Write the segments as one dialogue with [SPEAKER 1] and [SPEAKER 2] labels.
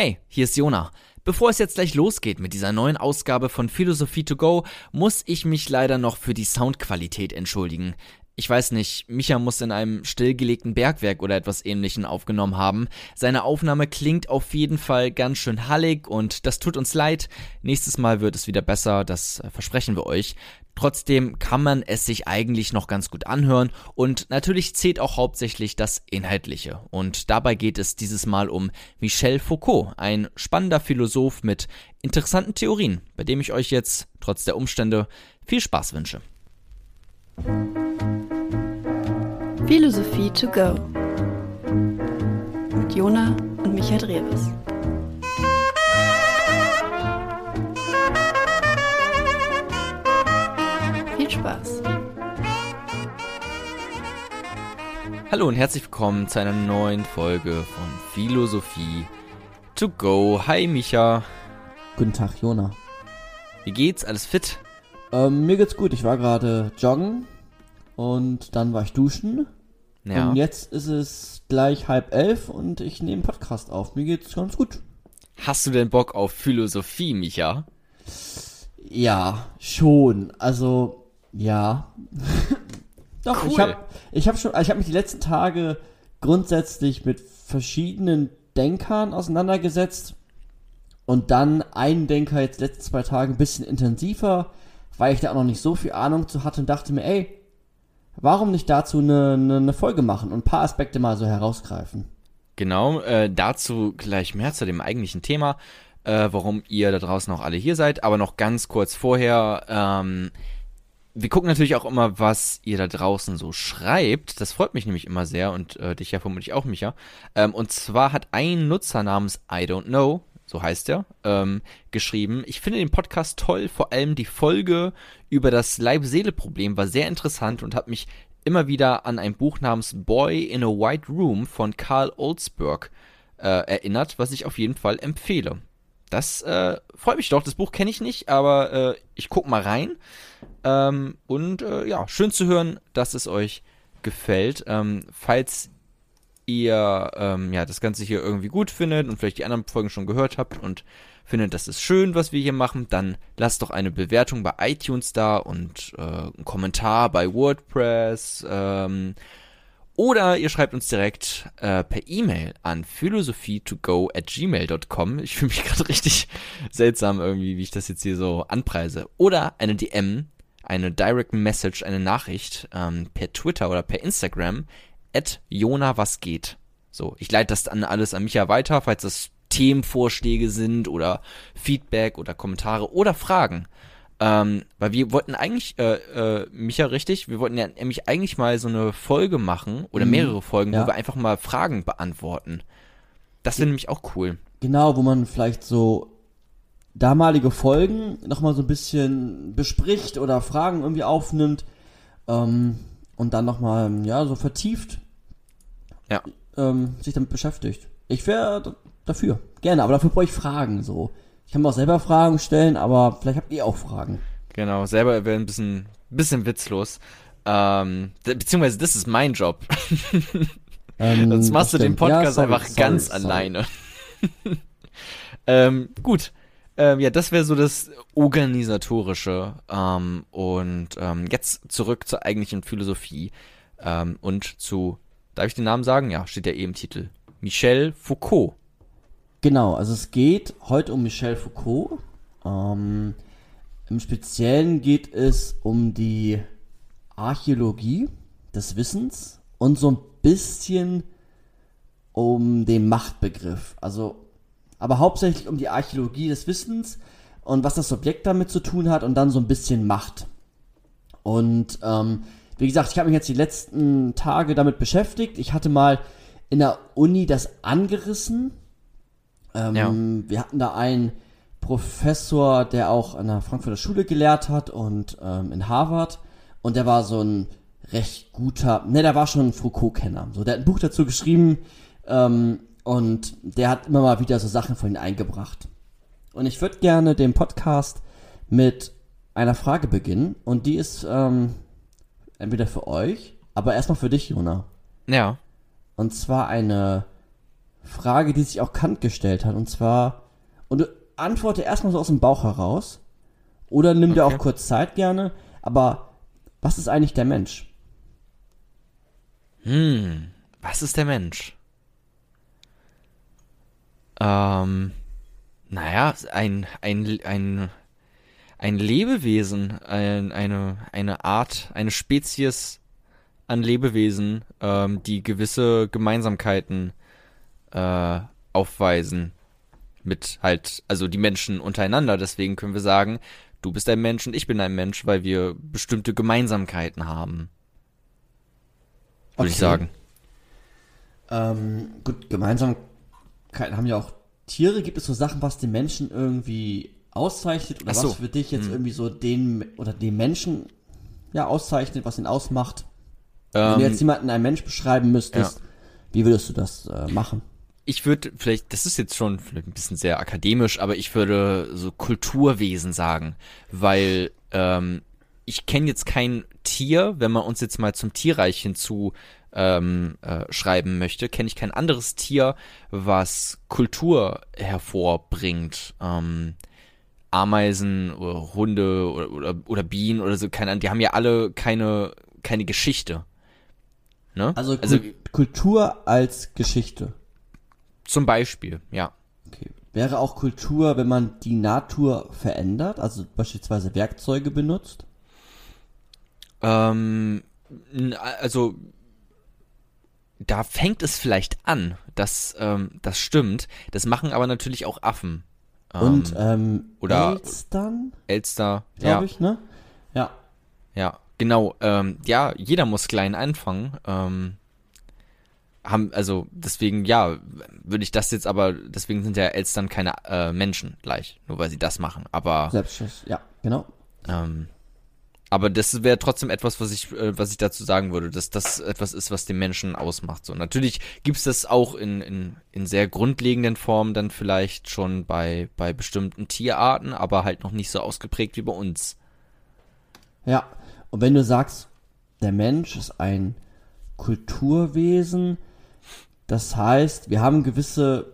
[SPEAKER 1] Hey, hier ist Jona. Bevor es jetzt gleich losgeht mit dieser neuen Ausgabe von Philosophie to go, muss ich mich leider noch für die Soundqualität entschuldigen. Ich weiß nicht, Micha muss in einem stillgelegten Bergwerk oder etwas ähnlichem aufgenommen haben. Seine Aufnahme klingt auf jeden Fall ganz schön hallig und das tut uns leid. Nächstes Mal wird es wieder besser, das versprechen wir euch. Trotzdem kann man es sich eigentlich noch ganz gut anhören und natürlich zählt auch hauptsächlich das Inhaltliche. Und dabei geht es dieses Mal um Michel Foucault, ein spannender Philosoph mit interessanten Theorien, bei dem ich euch jetzt, trotz der Umstände, viel Spaß wünsche.
[SPEAKER 2] Philosophie to go mit Jona und Michael Drewes. Viel Spaß.
[SPEAKER 1] Hallo und herzlich willkommen zu einer neuen Folge von Philosophie to go. Hi Micha.
[SPEAKER 3] Guten Tag, Jona.
[SPEAKER 1] Wie geht's? Alles fit?
[SPEAKER 3] Ähm, mir geht's gut. Ich war gerade joggen und dann war ich duschen.
[SPEAKER 1] Ja.
[SPEAKER 3] Und jetzt ist es gleich halb elf und ich nehme Podcast auf. Mir geht's ganz gut.
[SPEAKER 1] Hast du denn Bock auf Philosophie, Micha?
[SPEAKER 3] Ja, schon. Also, ja. Doch,
[SPEAKER 1] Cool.
[SPEAKER 3] ich habe ich hab schon, ich habe mich die letzten Tage grundsätzlich mit verschiedenen Denkern auseinandergesetzt und dann einen Denker jetzt die letzten zwei Tage ein bisschen intensiver, weil ich da auch noch nicht so viel Ahnung zu hatte und dachte mir, ey, warum nicht dazu eine, eine, eine Folge machen und ein paar Aspekte mal so herausgreifen.
[SPEAKER 1] Genau, äh, dazu gleich mehr zu dem eigentlichen Thema, äh, warum ihr da draußen auch alle hier seid. Aber noch ganz kurz vorher, ähm, wir gucken natürlich auch immer, was ihr da draußen so schreibt. Das freut mich nämlich immer sehr und äh, dich ja vermutlich auch, Micha. Ähm, und zwar hat ein Nutzer namens I don't know, so heißt er, ähm, geschrieben, ich finde den Podcast toll, vor allem die Folge über das Leib-Seele-Problem war sehr interessant und hat mich immer wieder an ein Buch namens Boy in a White Room von Carl Oldsberg äh, erinnert, was ich auf jeden Fall empfehle. Das äh, freut mich doch. Das Buch kenne ich nicht, aber äh, ich guck mal rein. Ähm, und äh, ja, schön zu hören, dass es euch gefällt. Ähm, falls ihr ähm, ja das Ganze hier irgendwie gut findet und vielleicht die anderen Folgen schon gehört habt und findet, das ist schön, was wir hier machen, dann lasst doch eine Bewertung bei iTunes da und äh, einen Kommentar bei WordPress. Ähm, oder ihr schreibt uns direkt äh, per E-Mail an philosophie2go at gmail.com. Ich fühle mich gerade richtig seltsam irgendwie, wie ich das jetzt hier so anpreise. Oder eine DM, eine Direct Message, eine Nachricht ähm, per Twitter oder per Instagram at Jona was geht. So, ich leite das dann alles an Micha weiter, falls das Themenvorschläge sind oder Feedback oder Kommentare oder Fragen. Ähm, weil wir wollten eigentlich, äh, äh, Micha, richtig, wir wollten ja nämlich eigentlich mal so eine Folge machen oder
[SPEAKER 3] Mhm.
[SPEAKER 1] mehrere Folgen,
[SPEAKER 3] Ja.
[SPEAKER 1] wo wir einfach mal Fragen beantworten. Das wäre nämlich auch cool.
[SPEAKER 3] Genau, wo man vielleicht so damalige Folgen nochmal so ein bisschen bespricht oder Fragen irgendwie aufnimmt ähm, und dann nochmal, ja, so vertieft
[SPEAKER 1] Ja.
[SPEAKER 3] ähm, sich damit beschäftigt. Ich wäre dafür, gerne, aber dafür brauche ich Fragen so. Ich kann mir auch selber Fragen stellen, aber vielleicht habt ihr auch Fragen.
[SPEAKER 1] Genau, selber wäre ein bisschen, bisschen witzlos. Ähm, beziehungsweise das ist mein Job.
[SPEAKER 3] Ähm,
[SPEAKER 1] Sonst machst du den
[SPEAKER 3] stimmt. Ja,
[SPEAKER 1] Podcast
[SPEAKER 3] sorry,
[SPEAKER 1] einfach
[SPEAKER 3] sorry,
[SPEAKER 1] ganz
[SPEAKER 3] sorry.
[SPEAKER 1] alleine. ähm, gut. Ähm, ja, das wäre so das Organisatorische. Ähm, und ähm, jetzt zurück zur eigentlichen Philosophie. Ähm, und zu, darf ich den Namen sagen? Ja, steht ja eh im Titel. Michel Foucault.
[SPEAKER 3] Genau, also es geht heute um Michel Foucault. Ähm, Im Speziellen geht es um die Archäologie des Wissens und so ein bisschen um den Machtbegriff. Also, aber hauptsächlich um die Archäologie des Wissens und was das Subjekt damit zu tun hat und dann so ein bisschen Macht. Und ähm, wie gesagt, ich habe mich jetzt die letzten Tage damit beschäftigt. Ich hatte mal in der Uni das angerissen. Ähm,
[SPEAKER 1] Ja.
[SPEAKER 3] Wir hatten da einen Professor, der auch an der Frankfurter Schule gelehrt hat und ähm, in Harvard. Und der war so ein recht guter, ne, der war schon ein Foucault-Kenner. So, der hat ein Buch dazu geschrieben ähm, und der hat immer mal wieder so Sachen von ihm eingebracht. Und ich würde gerne den Podcast mit einer Frage beginnen und die ist ähm, entweder für euch, aber erstmal für dich, Jona.
[SPEAKER 1] Ja.
[SPEAKER 3] Und zwar eine Frage, die sich auch Kant gestellt hat. Und zwar, und du antworte erstmal so aus dem Bauch heraus. Oder nimm dir
[SPEAKER 1] Okay.
[SPEAKER 3] auch kurz Zeit gerne. Aber was ist eigentlich der Mensch?
[SPEAKER 1] Hm, was ist der Mensch? Ähm, naja, ein, ein, ein, ein Lebewesen, ein, eine, eine Art, eine Spezies an Lebewesen, ähm, die gewisse Gemeinsamkeiten äh, aufweisen. Mit halt, also die Menschen untereinander. Deswegen können wir sagen, du bist ein Mensch und ich bin ein Mensch, weil wir bestimmte Gemeinsamkeiten haben. Würde ich
[SPEAKER 3] Okay.
[SPEAKER 1] sagen.
[SPEAKER 3] Ähm, gut, Gemeinsamkeiten haben ja auch Tiere. Gibt es so Sachen, was den Menschen irgendwie auszeichnet? Oder
[SPEAKER 1] so.
[SPEAKER 3] was für dich jetzt
[SPEAKER 1] Hm.
[SPEAKER 3] irgendwie so den oder den Menschen ja auszeichnet, was ihn ausmacht? Wenn du
[SPEAKER 1] Ähm,
[SPEAKER 3] jetzt jemanden einen Mensch beschreiben müsstest, wie würdest du das äh, machen?
[SPEAKER 1] ich würde vielleicht, das ist jetzt schon vielleicht ein bisschen sehr akademisch, aber ich würde so Kulturwesen sagen, weil ähm, ich kenne jetzt kein Tier, wenn man uns jetzt mal zum Tierreich hinzu ähm, äh, schreiben möchte, kenne ich kein anderes Tier, was Kultur hervorbringt. Ähm, Ameisen oder Hunde oder, oder, oder Bienen oder so, keine Ahnung, die haben ja alle keine, keine Geschichte. Ne?
[SPEAKER 3] Also, Kul
[SPEAKER 1] also
[SPEAKER 3] Kultur als Geschichte.
[SPEAKER 1] zum Beispiel, ja.
[SPEAKER 3] Okay. Wäre auch Kultur, wenn man die Natur verändert, also beispielsweise Werkzeuge benutzt?
[SPEAKER 1] Ähm, also da fängt es vielleicht an, das, ähm, das stimmt. Das machen aber natürlich auch Affen. Ähm,
[SPEAKER 3] Und ähm,
[SPEAKER 1] oder-
[SPEAKER 3] Elstern,
[SPEAKER 1] Elster,
[SPEAKER 3] glaube
[SPEAKER 1] ja,
[SPEAKER 3] ich, ne? Ja.
[SPEAKER 1] ja, genau. Ähm, ja, jeder muss klein anfangen. Ähm, haben, also deswegen, ja, würde ich das jetzt aber, deswegen sind ja Elstern keine äh, Menschen gleich, nur weil sie das machen. Aber
[SPEAKER 3] Selbstschuss, ja, genau.
[SPEAKER 1] Ähm, aber das wäre trotzdem etwas, was ich, äh, was ich dazu sagen würde, dass das etwas ist, was den Menschen ausmacht. So natürlich gibt's das auch in, in, in sehr grundlegenden Formen dann vielleicht schon bei, bei bestimmten Tierarten, aber halt noch nicht so ausgeprägt wie bei uns.
[SPEAKER 3] Ja. Und wenn du sagst, der Mensch ist ein Kulturwesen, das heißt, wir haben gewisse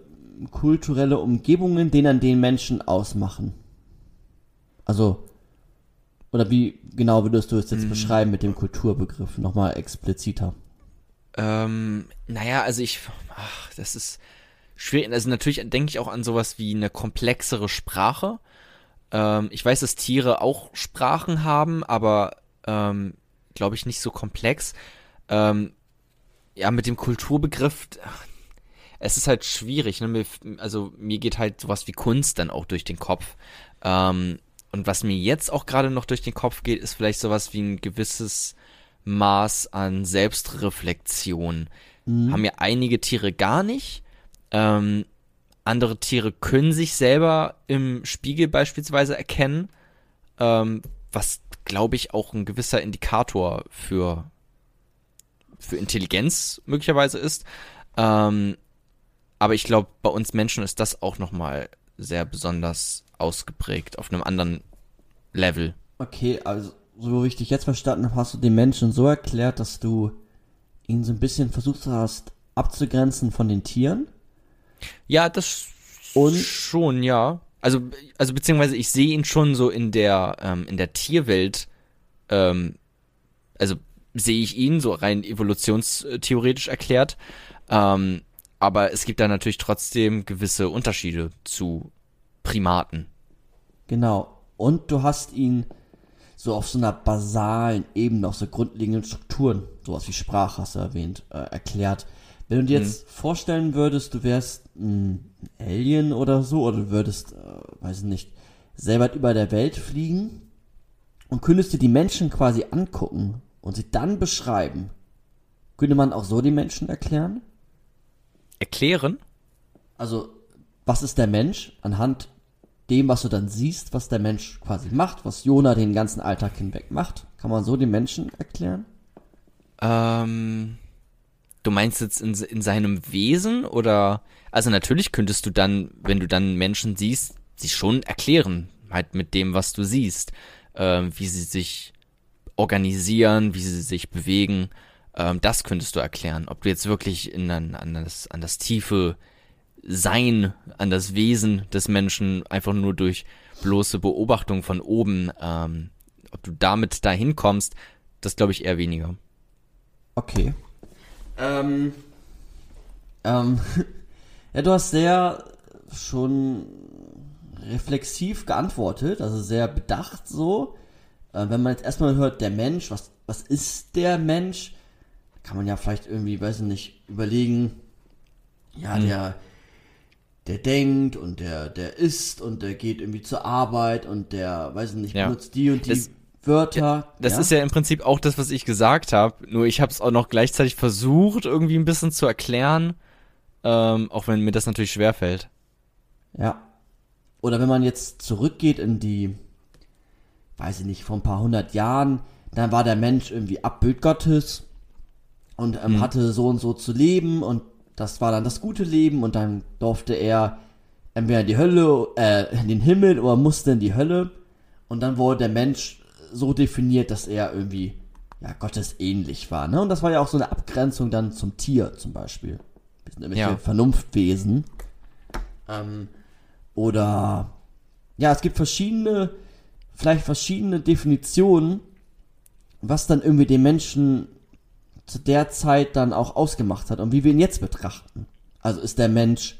[SPEAKER 3] kulturelle Umgebungen, die dann den Menschen ausmachen. Also, oder wie genau würdest du es
[SPEAKER 1] Mhm.
[SPEAKER 3] jetzt beschreiben mit dem Kulturbegriff? Nochmal expliziter.
[SPEAKER 1] Ähm, naja, also ich, ach, das ist schwierig. Also natürlich denke ich auch an sowas wie eine komplexere Sprache. Ähm, ich weiß, dass Tiere auch Sprachen haben, aber ähm, glaube ich nicht so komplex. Ähm, ja, mit dem Kulturbegriff, ach, es ist halt schwierig. Ne? Mir, also mir geht halt sowas wie Kunst dann auch durch den Kopf. Ähm, und was mir jetzt auch gerade noch durch den Kopf geht, ist vielleicht sowas wie ein gewisses Maß an Selbstreflexion. Haben ja einige Tiere gar nicht. Ähm, andere Tiere können sich selber im Spiegel beispielsweise erkennen, ähm, was glaube ich auch ein gewisser Indikator für für Intelligenz möglicherweise ist. Ähm, aber ich glaube, bei uns Menschen ist das auch noch mal sehr besonders ausgeprägt auf einem anderen Level.
[SPEAKER 3] Okay, also so wie ich dich jetzt verstanden habe, hast du den Menschen so erklärt, dass du ihn so ein bisschen versucht hast abzugrenzen von den Tieren.
[SPEAKER 1] Ja, das
[SPEAKER 3] Und-
[SPEAKER 1] schon, ja. Also, also beziehungsweise ich sehe ihn schon so in der, ähm, in der Tierwelt, ähm, also sehe ich ihn so rein evolutionstheoretisch erklärt. Ähm, aber es gibt da natürlich trotzdem gewisse Unterschiede zu Primaten.
[SPEAKER 3] Genau. Und du hast ihn so auf so einer basalen Ebene, auf so grundlegenden Strukturen, sowas wie Sprache hast du erwähnt, äh, erklärt. Wenn du dir jetzt vorstellen würdest, du wärst ein Alien oder so, oder du würdest, äh, weiß ich nicht, weit über der Welt fliegen und könntest dir die Menschen quasi angucken und sie dann beschreiben, könnte man auch so die Menschen erklären?
[SPEAKER 1] Erklären?
[SPEAKER 3] Also, was ist der Mensch anhand dem, was du dann siehst, was der Mensch quasi macht, was Jona den ganzen Alltag hinweg macht? Kann man so den Menschen erklären?
[SPEAKER 1] Ähm, du meinst jetzt in, in seinem Wesen oder? Also natürlich könntest du dann, wenn du dann Menschen siehst, sie schon erklären, halt mit dem, was du siehst, ähm, wie sie sich organisieren, wie sie sich bewegen. Ähm, das könntest du erklären. Ob du jetzt wirklich in, an, an, das, an das tiefe Sein, an das Wesen des Menschen einfach nur durch bloße Beobachtung von oben, ähm, ob du damit dahin kommst, das glaube ich eher weniger.
[SPEAKER 3] Okay. Ähm, ähm, ja, du hast sehr schon reflexiv geantwortet, also sehr bedacht so. Äh, wenn man jetzt erstmal hört, der Mensch, was, was ist der Mensch? Kann man ja vielleicht irgendwie, weiß ich nicht, überlegen, ja,
[SPEAKER 1] Hm.
[SPEAKER 3] der, der denkt und der, der isst und der geht irgendwie zur Arbeit und der, weiß ich nicht,
[SPEAKER 1] Ja.
[SPEAKER 3] benutzt die und die
[SPEAKER 1] Das-
[SPEAKER 3] Wörter.
[SPEAKER 1] Das ist ja im Prinzip auch das, was ich gesagt habe. Nur ich habe es auch noch gleichzeitig versucht, irgendwie ein bisschen zu erklären. Ähm, auch wenn mir das natürlich schwerfällt.
[SPEAKER 3] Ja. Oder wenn man jetzt zurückgeht in die, weiß ich nicht, vor ein paar hundert Jahren, dann war der Mensch irgendwie Abbild Gottes und ähm, hatte so und so zu leben und das war dann das gute Leben und dann durfte er entweder in die Hölle, äh, in den Himmel oder musste in die Hölle und dann wurde der Mensch so definiert, dass er irgendwie ja Gottes ähnlich war, ne? Und das war ja auch so eine Abgrenzung dann zum Tier zum Beispiel. Wir sind irgendwelche
[SPEAKER 1] Ja.
[SPEAKER 3] Vernunftwesen. Ähm, oder ja, es gibt verschiedene, vielleicht verschiedene Definitionen, was dann irgendwie den Menschen zu der Zeit dann auch ausgemacht hat und wie wir ihn jetzt betrachten. Also ist der Mensch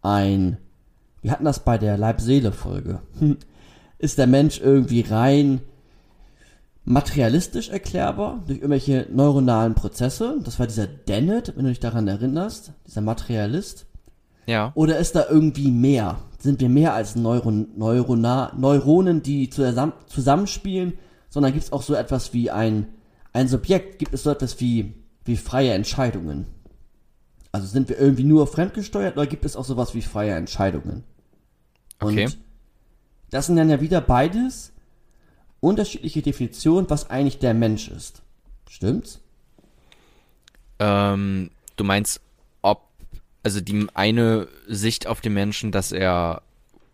[SPEAKER 3] ein, wir hatten das bei der Leib-Seele-Folge, ist der Mensch irgendwie rein materialistisch erklärbar durch irgendwelche neuronalen Prozesse. Das war dieser Dennett, wenn du dich daran erinnerst, dieser Materialist.
[SPEAKER 1] Ja.
[SPEAKER 3] Oder ist da irgendwie mehr? Sind wir mehr als Neuron, Neurona, Neuronen, die zusammen, zusammenspielen, sondern gibt es auch so etwas wie ein, ein Subjekt? Gibt es so etwas wie, wie freie Entscheidungen? Also sind wir irgendwie nur fremdgesteuert oder gibt es auch sowas wie freie Entscheidungen?
[SPEAKER 1] Okay.
[SPEAKER 3] Und das sind dann ja wieder beides unterschiedliche Definitionen, was eigentlich der Mensch ist. Stimmt's?
[SPEAKER 1] Ähm, du meinst, ob, also die eine Sicht auf den Menschen, dass er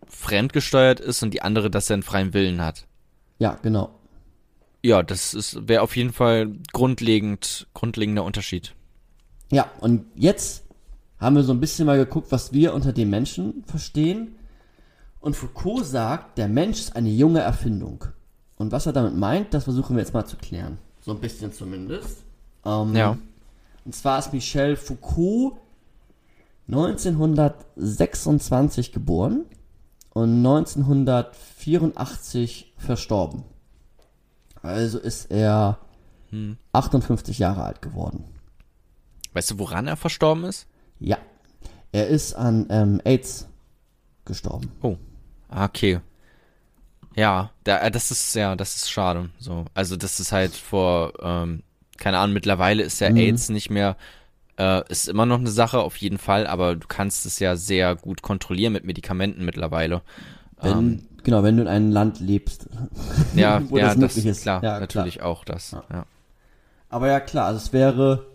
[SPEAKER 1] fremdgesteuert ist und die andere, dass er einen freien Willen hat.
[SPEAKER 3] Ja, genau.
[SPEAKER 1] Ja, das ist wäre auf jeden Fall grundlegend, grundlegender Unterschied.
[SPEAKER 3] Ja, und jetzt haben wir so ein bisschen mal geguckt, was wir unter dem Menschen verstehen. Und Foucault sagt, der Mensch ist eine junge Erfindung. Und was er damit meint, das versuchen wir jetzt mal zu klären. So ein bisschen zumindest. Ähm,
[SPEAKER 1] Ja.
[SPEAKER 3] Und zwar ist Michel Foucault 1926 geboren und 1984 verstorben. Also ist er 58 Jahre alt geworden.
[SPEAKER 1] Weißt du, woran er verstorben ist?
[SPEAKER 3] Ja. Er ist an ähm, AIDS gestorben.
[SPEAKER 1] Oh. Ah, Okay. Ja, da, äh, das ist ja, das ist schade. So, also das ist halt vor, ähm, keine Ahnung. Mittlerweile ist ja
[SPEAKER 3] Mhm.
[SPEAKER 1] AIDS nicht mehr, äh, ist immer noch eine Sache auf jeden Fall, aber du kannst es ja sehr gut kontrollieren mit Medikamenten mittlerweile.
[SPEAKER 3] Wenn,
[SPEAKER 1] Ähm,
[SPEAKER 3] genau, wenn du in einem Land lebst.
[SPEAKER 1] ja,
[SPEAKER 3] wo
[SPEAKER 1] ja,
[SPEAKER 3] das
[SPEAKER 1] das,
[SPEAKER 3] möglich ist.
[SPEAKER 1] klar,
[SPEAKER 3] Ja,
[SPEAKER 1] natürlich auch das. Ja.
[SPEAKER 3] Aber ja, klar, also es wäre,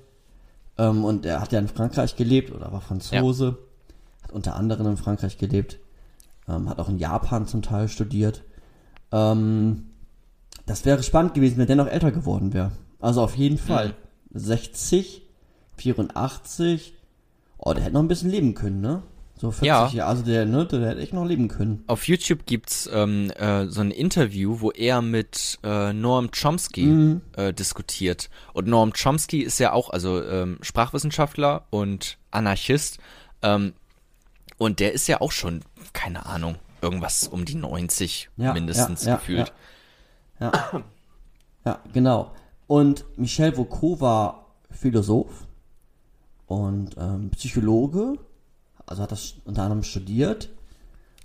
[SPEAKER 3] ähm, und er hat ja in Frankreich gelebt oder war Franzose, hat unter anderem in Frankreich gelebt, ähm, hat auch in Japan zum Teil studiert. Ähm, das wäre spannend gewesen, wenn der noch älter geworden wäre. Also auf jeden Fall. 60, 84, oh, der hätte noch ein bisschen leben können, ne? So 40
[SPEAKER 1] Ja.
[SPEAKER 3] Jahre, also der, ne, der hätte echt noch leben können.
[SPEAKER 1] Auf YouTube gibt's ähm, äh, so ein Interview, wo er mit äh, Noam Chomsky
[SPEAKER 3] Mhm.
[SPEAKER 1] äh, diskutiert. Und Noam Chomsky ist ja auch also ähm, Sprachwissenschaftler und Anarchist. Ähm, und der ist ja auch schon, keine Ahnung, irgendwas um die 90
[SPEAKER 3] Ja,
[SPEAKER 1] mindestens
[SPEAKER 3] ja, ja,
[SPEAKER 1] gefühlt.
[SPEAKER 3] Ja. ja, genau. Und Michel Foucault war Philosoph und ähm, Psychologe, also hat das unter anderem studiert.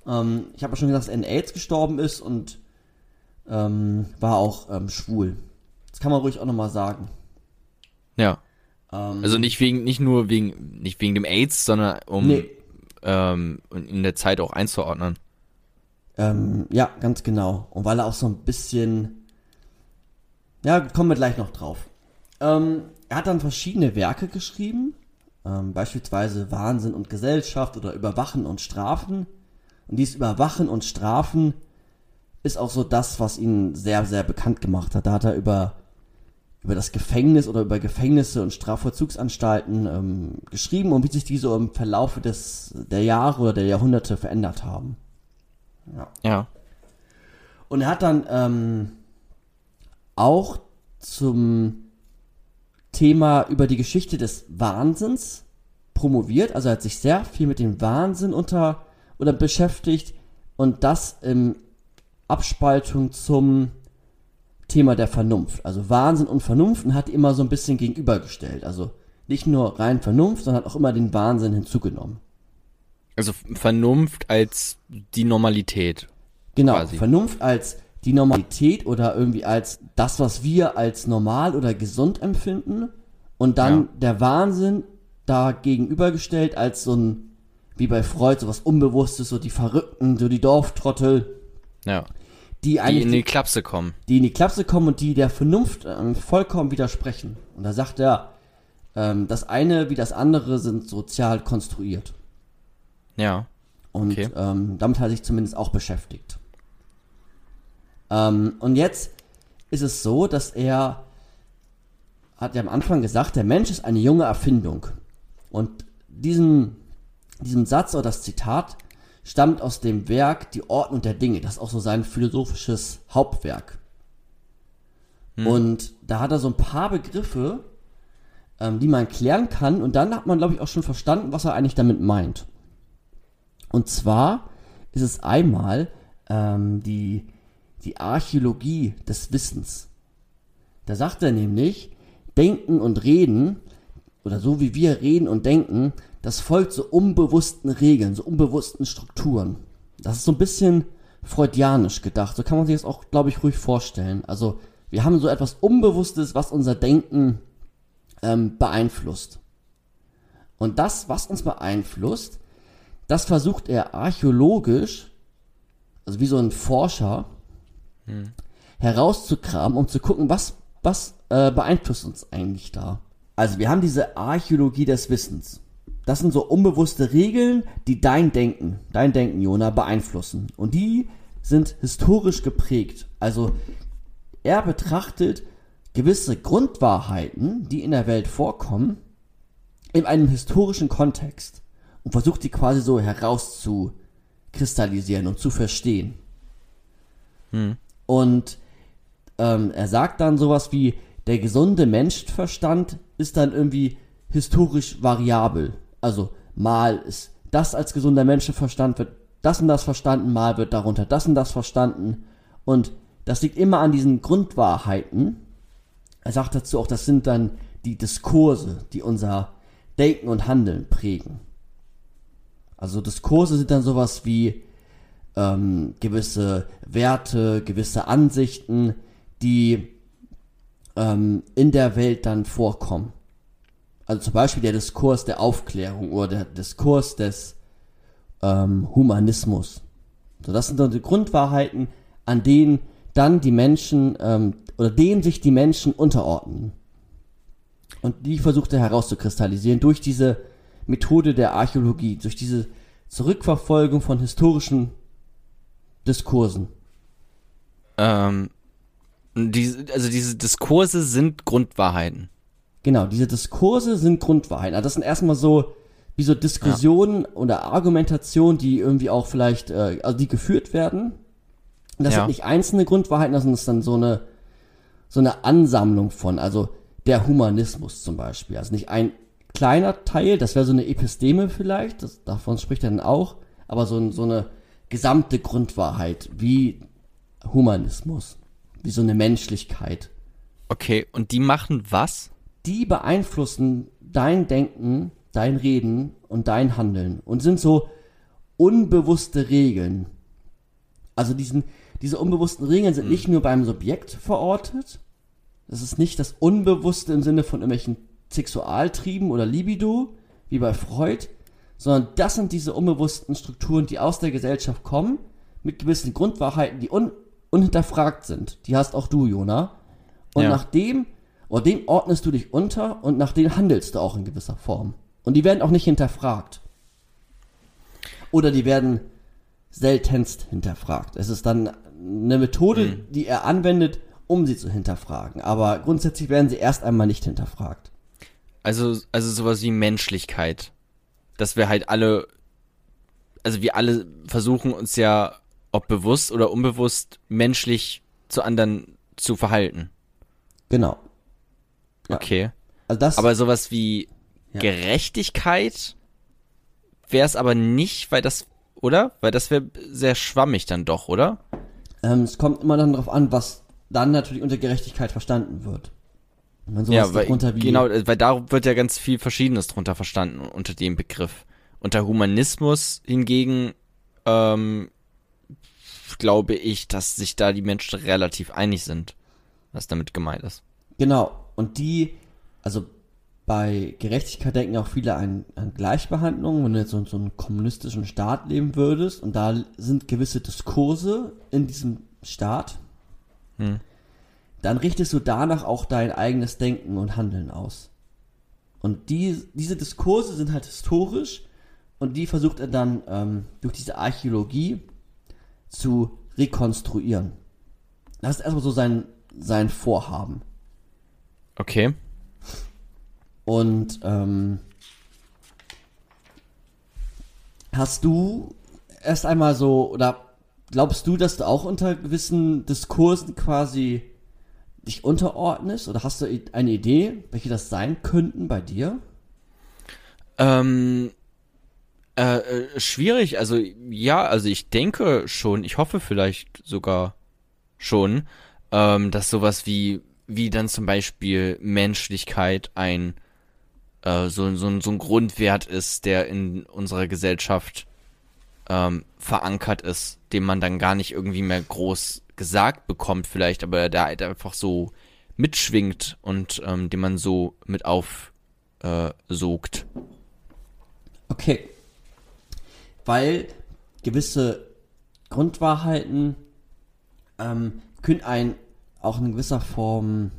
[SPEAKER 3] Ähm, ich habe ja schon gesagt, dass er an AIDS gestorben ist und ähm, war auch ähm, schwul. Das kann man ruhig auch nochmal sagen.
[SPEAKER 1] Ja.
[SPEAKER 3] Ähm,
[SPEAKER 1] Also nicht wegen, nicht nur wegen, nicht wegen dem AIDS, sondern um
[SPEAKER 3] Nee.
[SPEAKER 1] ähm, in der Zeit auch einzuordnen.
[SPEAKER 3] Ähm, ja, ganz genau. Und weil er auch so ein bisschen. Ja, kommen wir gleich noch drauf. Er hat dann verschiedene Werke geschrieben, ähm, beispielsweise Wahnsinn und Gesellschaft oder Überwachen und Strafen. Und dieses Überwachen und Strafen ist auch so das, was ihn sehr, sehr bekannt gemacht hat. Da hat er über über das Gefängnis oder über Gefängnisse und Strafvollzugsanstalten ähm, geschrieben und wie sich die so im Verlaufe des, der Jahre oder der Jahrhunderte verändert haben.
[SPEAKER 1] Ja.
[SPEAKER 3] Und er hat dann ähm, auch zum Thema über die Geschichte des Wahnsinns promoviert. Also hat sich sehr viel mit dem Wahnsinn unter oder beschäftigt und das in Abspaltung zum Thema der Vernunft. Also Wahnsinn und Vernunft und hat immer so ein bisschen gegenübergestellt. Also nicht nur rein Vernunft, sondern hat auch immer den Wahnsinn hinzugenommen.
[SPEAKER 1] Also Vernunft als die Normalität.
[SPEAKER 3] Genau,
[SPEAKER 1] quasi.
[SPEAKER 3] Vernunft als die Normalität oder irgendwie als das, was wir als normal oder gesund empfinden und dann
[SPEAKER 1] Ja.
[SPEAKER 3] der Wahnsinn da gegenübergestellt als so ein, wie bei Freud, so was Unbewusstes, so die Verrückten, so die Dorftrottel,
[SPEAKER 1] Ja.
[SPEAKER 3] die
[SPEAKER 1] Die
[SPEAKER 3] eigentlich
[SPEAKER 1] in
[SPEAKER 3] die,
[SPEAKER 1] die Klapse kommen.
[SPEAKER 3] die in die Klapse kommen und die der Vernunft ähm, vollkommen widersprechen. Und da sagt er, ähm, das eine wie das andere sind sozial konstruiert.
[SPEAKER 1] Ja.
[SPEAKER 3] Und
[SPEAKER 1] Okay.
[SPEAKER 3] ähm, damit hat er sich zumindest auch beschäftigt. Ähm, und jetzt ist es so, dass er, hat ja am Anfang gesagt, der Mensch ist eine junge Erfindung. Und diesen, diesem Satz oder das Zitat stammt aus dem Werk Die Ordnung der Dinge. Das ist auch so sein philosophisches Hauptwerk. Und da hat er so ein paar Begriffe, ähm, die man klären kann. Und dann hat man, glaube ich, auch schon verstanden, was er eigentlich damit meint. Und zwar ist es einmal ähm, die, die Archäologie des Wissens. Da sagt er nämlich, Denken und Reden, oder so wie wir reden und denken, das folgt so unbewussten Regeln, so unbewussten Strukturen. Das ist so ein bisschen freudianisch gedacht. So kann man sich das auch, glaube ich, ruhig vorstellen. Also wir haben so etwas Unbewusstes, was unser Denken ähm, beeinflusst. Und das, was uns beeinflusst, das versucht er archäologisch, also wie so ein Forscher, herauszukramen, um zu gucken, was, was äh, beeinflusst uns eigentlich da. Also wir haben diese Archäologie des Wissens. Das sind so unbewusste Regeln, die dein Denken, dein Denken, Jona, beeinflussen. Und die sind historisch geprägt. Also er betrachtet gewisse Grundwahrheiten, die in der Welt vorkommen, in einem historischen Kontext und versucht die quasi so herauszukristallisieren und zu verstehen. Und ähm, er sagt dann sowas wie, der gesunde Menschenverstand ist dann irgendwie historisch variabel. Also mal ist das als gesunder Menschenverstand wird das und das verstanden, mal wird darunter das und das verstanden. Und das liegt immer an diesen Grundwahrheiten. Er sagt dazu auch, das sind dann die Diskurse, die unser Denken und Handeln prägen. Also Diskurse sind dann sowas wie ähm, gewisse Werte, gewisse Ansichten, die ähm, in der Welt dann vorkommen. Also zum Beispiel der Diskurs der Aufklärung oder der Diskurs des ähm, Humanismus. So, das sind dann die Grundwahrheiten, an denen dann die Menschen ähm, oder denen sich die Menschen unterordnen. Und die versucht er herauszukristallisieren durch diese Methode der Archäologie, durch diese Zurückverfolgung von historischen Diskursen.
[SPEAKER 1] Ähm, diese, also diese Diskurse sind Grundwahrheiten.
[SPEAKER 3] Genau, diese Diskurse sind Grundwahrheiten. Also das sind erstmal so wie so Diskussionen oder Argumentationen, die irgendwie auch vielleicht, äh, also die geführt werden. Und das
[SPEAKER 1] Ja.
[SPEAKER 3] sind nicht einzelne Grundwahrheiten, das ist dann so eine so eine Ansammlung von, also der Humanismus zum Beispiel. Also nicht ein kleiner Teil, das wäre so eine Episteme vielleicht, das, davon spricht er dann auch, aber so, so eine gesamte Grundwahrheit wie Humanismus, wie so eine Menschlichkeit.
[SPEAKER 1] Okay, und die machen was?
[SPEAKER 3] die beeinflussen dein Denken, dein Reden und dein Handeln und sind so unbewusste Regeln. Also diesen, diese unbewussten Regeln sind nicht nur beim Subjekt verortet. Das ist nicht das Unbewusste im Sinne von irgendwelchen Sexualtrieben oder Libido, wie bei Freud, sondern das sind diese unbewussten Strukturen, die aus der Gesellschaft kommen, mit gewissen Grundwahrheiten, die un unhinterfragt sind. Die hast auch du, Jona. Und
[SPEAKER 1] Ja.
[SPEAKER 3] nach dem, oder dem ordnest du dich unter und nach denen handelst du auch in gewisser Form. Und die werden auch nicht hinterfragt. Oder die werden seltenst hinterfragt. Es ist dann eine Methode, die er anwendet, um sie zu hinterfragen. Aber grundsätzlich werden sie erst einmal nicht hinterfragt.
[SPEAKER 1] Also, also sowas wie Menschlichkeit. Dass wir halt alle, also wir alle versuchen uns ja, ob bewusst oder unbewusst, menschlich zu anderen zu verhalten.
[SPEAKER 3] Genau. Ja.
[SPEAKER 1] Okay.
[SPEAKER 3] Also das,
[SPEAKER 1] Aber sowas wie
[SPEAKER 3] Ja.
[SPEAKER 1] Gerechtigkeit wäre es aber nicht, weil das, oder? Weil das wäre sehr schwammig dann doch, oder?
[SPEAKER 3] ähm, es kommt immer dann darauf an, was dann natürlich unter Gerechtigkeit verstanden wird. Wenn sowas
[SPEAKER 1] ja, weil,
[SPEAKER 3] darunter wie,
[SPEAKER 1] genau, weil da wird ja ganz viel Verschiedenes drunter verstanden unter dem Begriff. Unter Humanismus hingegen ähm, glaube ich, dass sich da die Menschen relativ einig sind, was damit gemeint ist.
[SPEAKER 3] Genau. Und die, also bei Gerechtigkeit denken auch viele an, an Gleichbehandlung, wenn du jetzt so, in so einem kommunistischen Staat leben würdest und da sind gewisse Diskurse in diesem Staat,
[SPEAKER 1] Hm.
[SPEAKER 3] Dann richtest du danach auch dein eigenes Denken und Handeln aus. Und die, diese Diskurse sind halt historisch und die versucht er dann ähm, durch diese Archäologie zu rekonstruieren. Das ist erstmal so sein, sein Vorhaben.
[SPEAKER 1] Okay.
[SPEAKER 3] Und ähm, hast du erst einmal so, oder glaubst du, dass du auch unter gewissen Diskursen quasi dich unterordnest? Oder hast du eine Idee, welche das sein könnten bei dir?
[SPEAKER 1] Ähm, äh, äh, schwierig, also ja, also ich denke schon, ich hoffe vielleicht sogar schon, ähm, dass sowas wie, wie dann zum Beispiel Menschlichkeit ein, äh, so, so, ein- so ein Grundwert ist, der in unserer Gesellschaft ähm, verankert ist, den man dann gar nicht irgendwie mehr groß gesagt bekommt vielleicht, aber der halt einfach so mitschwingt und ähm, den man so mit aufsogt. Äh.
[SPEAKER 3] Okay. Weil gewisse Grundwahrheiten ähm, können einen auch in gewisser Form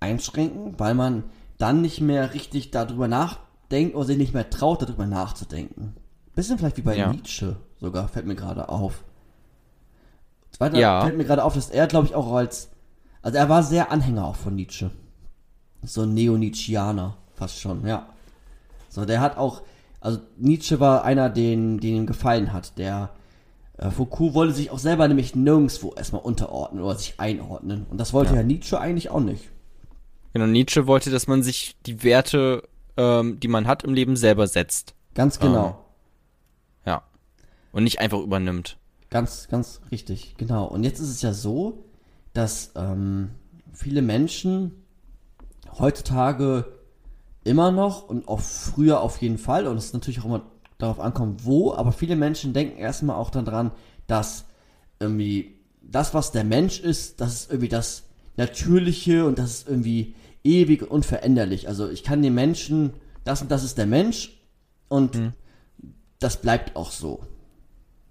[SPEAKER 3] einschränken, weil man dann nicht mehr richtig darüber nachdenkt oder sich nicht mehr traut, darüber nachzudenken. Bisschen vielleicht wie bei
[SPEAKER 1] Ja.
[SPEAKER 3] Nietzsche sogar, fällt mir gerade auf. Weiter
[SPEAKER 1] Ja.
[SPEAKER 3] fällt mir gerade auf, dass er, glaube ich, auch als, also er war sehr Anhänger auch von Nietzsche. So ein Neo-Nietzscheaner, fast schon, ja. So, der hat auch, also Nietzsche war einer, den, den ihm gefallen hat. Der äh, Foucault wollte sich auch selber nämlich nirgendwo erstmal unterordnen oder sich einordnen. Und das wollte ja,
[SPEAKER 1] Ja.
[SPEAKER 3] Nietzsche eigentlich auch nicht.
[SPEAKER 1] Genau, Nietzsche wollte, dass man sich die Werte, ähm, die man hat im Leben, selber setzt.
[SPEAKER 3] Ganz genau.
[SPEAKER 1] Ja. Und nicht einfach übernimmt.
[SPEAKER 3] Ganz, ganz richtig, genau. Und jetzt ist es ja so, dass ähm, viele Menschen heutzutage immer noch und auch früher auf jeden Fall, und es ist natürlich auch immer darauf ankommt, wo, aber viele Menschen denken erstmal auch daran, dass irgendwie das, was der Mensch ist, das ist irgendwie das Natürliche und das ist irgendwie ewig und unveränderlich. Also ich kann den Menschen, das und das ist der Mensch und das bleibt auch so.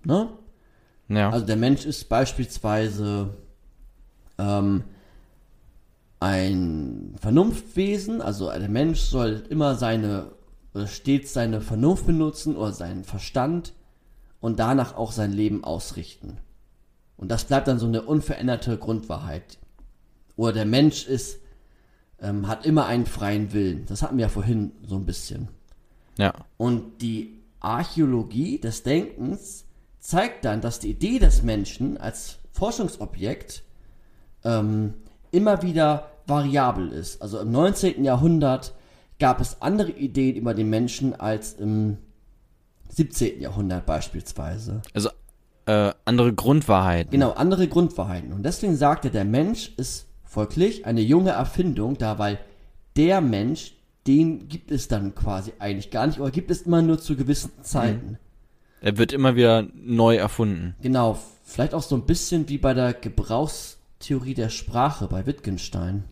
[SPEAKER 3] Ne?
[SPEAKER 1] Ja.
[SPEAKER 3] Also der Mensch ist beispielsweise ähm, ein Vernunftwesen, also der Mensch soll immer seine, oder stets seine Vernunft benutzen oder seinen Verstand und danach auch sein Leben ausrichten. Und das bleibt dann so eine unveränderte Grundwahrheit. Oder der Mensch ist, ähm, hat immer einen freien Willen. Das hatten wir ja vorhin so ein bisschen.
[SPEAKER 1] ja.
[SPEAKER 3] Und die Archäologie des Denkens zeigt dann, dass die Idee des Menschen als Forschungsobjekt ähm, immer wieder variabel ist. Also im 19. Jahrhundert gab es andere Ideen über den Menschen als im 17. Jahrhundert beispielsweise.
[SPEAKER 1] Also, äh, andere Grundwahrheiten.
[SPEAKER 3] Genau, andere Grundwahrheiten. Und deswegen sagt er, der Mensch ist folglich eine junge Erfindung, da weil der Mensch, den gibt es dann quasi eigentlich gar nicht, oder gibt es immer nur zu gewissen Zeiten.
[SPEAKER 1] Er wird immer wieder neu erfunden.
[SPEAKER 3] Genau, vielleicht auch so ein bisschen wie bei der Gebrauchstheorie der Sprache bei Wittgenstein.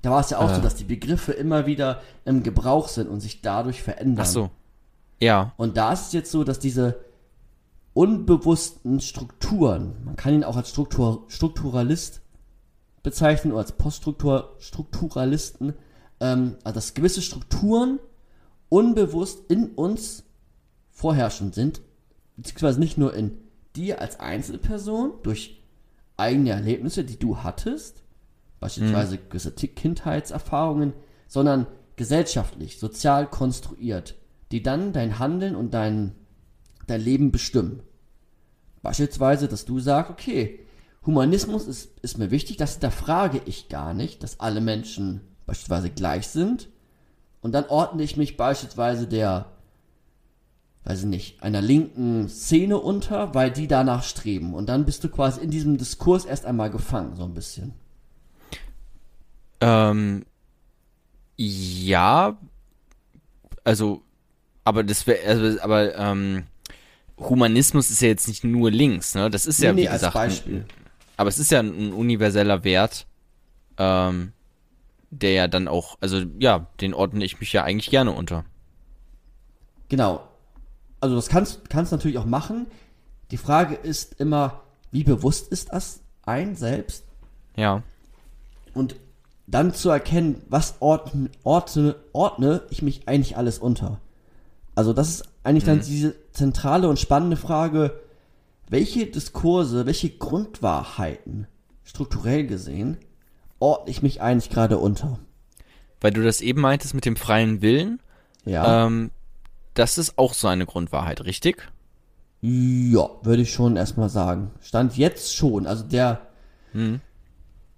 [SPEAKER 3] Da war es ja auch
[SPEAKER 1] Äh.
[SPEAKER 3] so, dass die Begriffe immer wieder im Gebrauch sind und sich dadurch verändern.
[SPEAKER 1] Ach so. Ja.
[SPEAKER 3] Und da ist es jetzt so, dass diese unbewussten Strukturen, man kann ihn auch als Struktur, Strukturalist bezeichnen oder als Poststrukturalisten, ähm, also dass gewisse Strukturen unbewusst in uns vorherrschend sind, beziehungsweise nicht nur in dir als Einzelperson durch eigene Erlebnisse, die du hattest, beispielsweise gewisse Ti- Kindheitserfahrungen, sondern gesellschaftlich, sozial konstruiert, die dann dein Handeln und dein, dein Leben bestimmen. Beispielsweise, dass du sagst, okay, Humanismus ist, ist mir wichtig, das hinterfrage ich gar nicht, dass alle Menschen beispielsweise gleich sind. Und dann ordne ich mich beispielsweise der, weiß ich nicht, einer linken Szene unter, weil die danach streben. Und dann bist du quasi in diesem Diskurs erst einmal gefangen, so ein bisschen.
[SPEAKER 1] Ähm, ja, also, aber das wäre, also, aber ähm, Humanismus ist ja jetzt nicht nur links, ne? Das ist ja,
[SPEAKER 3] Nee,
[SPEAKER 1] wie
[SPEAKER 3] nee, als
[SPEAKER 1] gesagt, ein-
[SPEAKER 3] Beispiel.
[SPEAKER 1] aber es ist ja ein, ein universeller Wert, ähm, der ja dann auch, also ja, den ordne ich mich ja eigentlich gerne unter.
[SPEAKER 3] Genau. Also das kannst kannst du natürlich auch machen. Die Frage ist immer, wie bewusst ist das ein selbst?
[SPEAKER 1] Ja.
[SPEAKER 3] Und dann zu erkennen, was ordne, ordne, ordne ich mich eigentlich alles unter. Also das ist eigentlich dann diese zentrale und spannende Frage, welche Diskurse, welche Grundwahrheiten, strukturell gesehen, ordne ich mich eigentlich gerade unter?
[SPEAKER 1] Weil du das eben meintest mit dem freien Willen,
[SPEAKER 3] Ja.
[SPEAKER 1] ähm, das ist auch so eine Grundwahrheit, richtig?
[SPEAKER 3] Ja, würde ich schon erstmal sagen. Stand jetzt schon. Also der,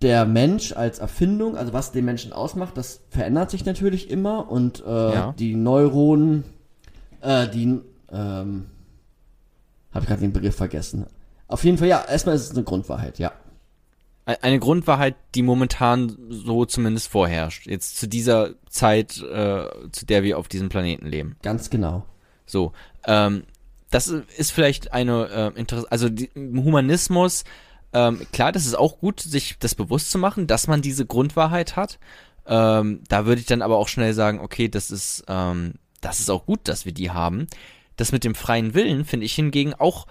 [SPEAKER 3] der Mensch als Erfindung, also was den Menschen ausmacht, das verändert sich natürlich immer und äh,
[SPEAKER 1] Ja.
[SPEAKER 3] die Neuronen, äh, die, ähm, habe ich gerade den Begriff vergessen. Auf jeden Fall, ja, erstmal ist es eine Grundwahrheit, ja.
[SPEAKER 1] Eine Grundwahrheit, die momentan so zumindest vorherrscht. Jetzt zu dieser Zeit, äh, zu der wir auf diesem Planeten leben.
[SPEAKER 3] Ganz genau.
[SPEAKER 1] So, ähm, das ist vielleicht eine äh, Interesse, also die, im Humanismus, ähm, klar, das ist auch gut, sich das bewusst zu machen, dass man diese Grundwahrheit hat. Ähm, da würde ich dann aber auch schnell sagen, okay, das ist, ähm, das ist auch gut, dass wir die haben. Das mit dem freien Willen finde ich hingegen auch,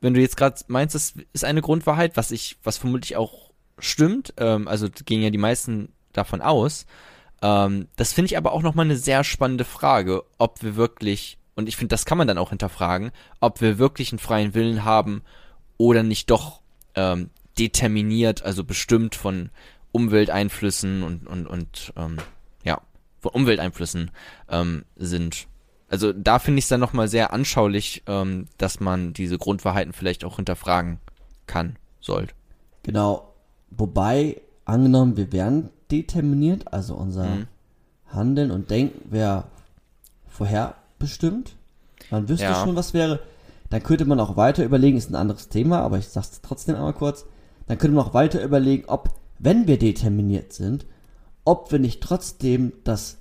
[SPEAKER 1] wenn du jetzt gerade meinst, das ist eine Grundwahrheit, was ich, was vermutlich auch stimmt, ähm, also gehen ja die meisten davon aus. Ähm, das finde ich aber auch nochmal eine sehr spannende Frage, ob wir wirklich, und ich finde, das kann man dann auch hinterfragen, ob wir wirklich einen freien Willen haben oder nicht doch ähm, determiniert, also bestimmt von Umwelteinflüssen und, und, und ähm, ja, von Umwelteinflüssen ähm, sind. Also da finde ich es dann nochmal sehr anschaulich, ähm, dass man diese Grundwahrheiten vielleicht auch hinterfragen kann, sollte.
[SPEAKER 3] Genau. Wobei, angenommen, wir wären determiniert, also unser
[SPEAKER 1] Mhm.
[SPEAKER 3] Handeln und Denken wäre vorherbestimmt. Man wüsste
[SPEAKER 1] Ja.
[SPEAKER 3] schon, was wäre. Dann könnte man auch weiter überlegen, ist ein anderes Thema, aber ich sag's trotzdem einmal kurz. Dann könnte man auch weiter überlegen, ob, wenn wir determiniert sind, ob wir nicht trotzdem das,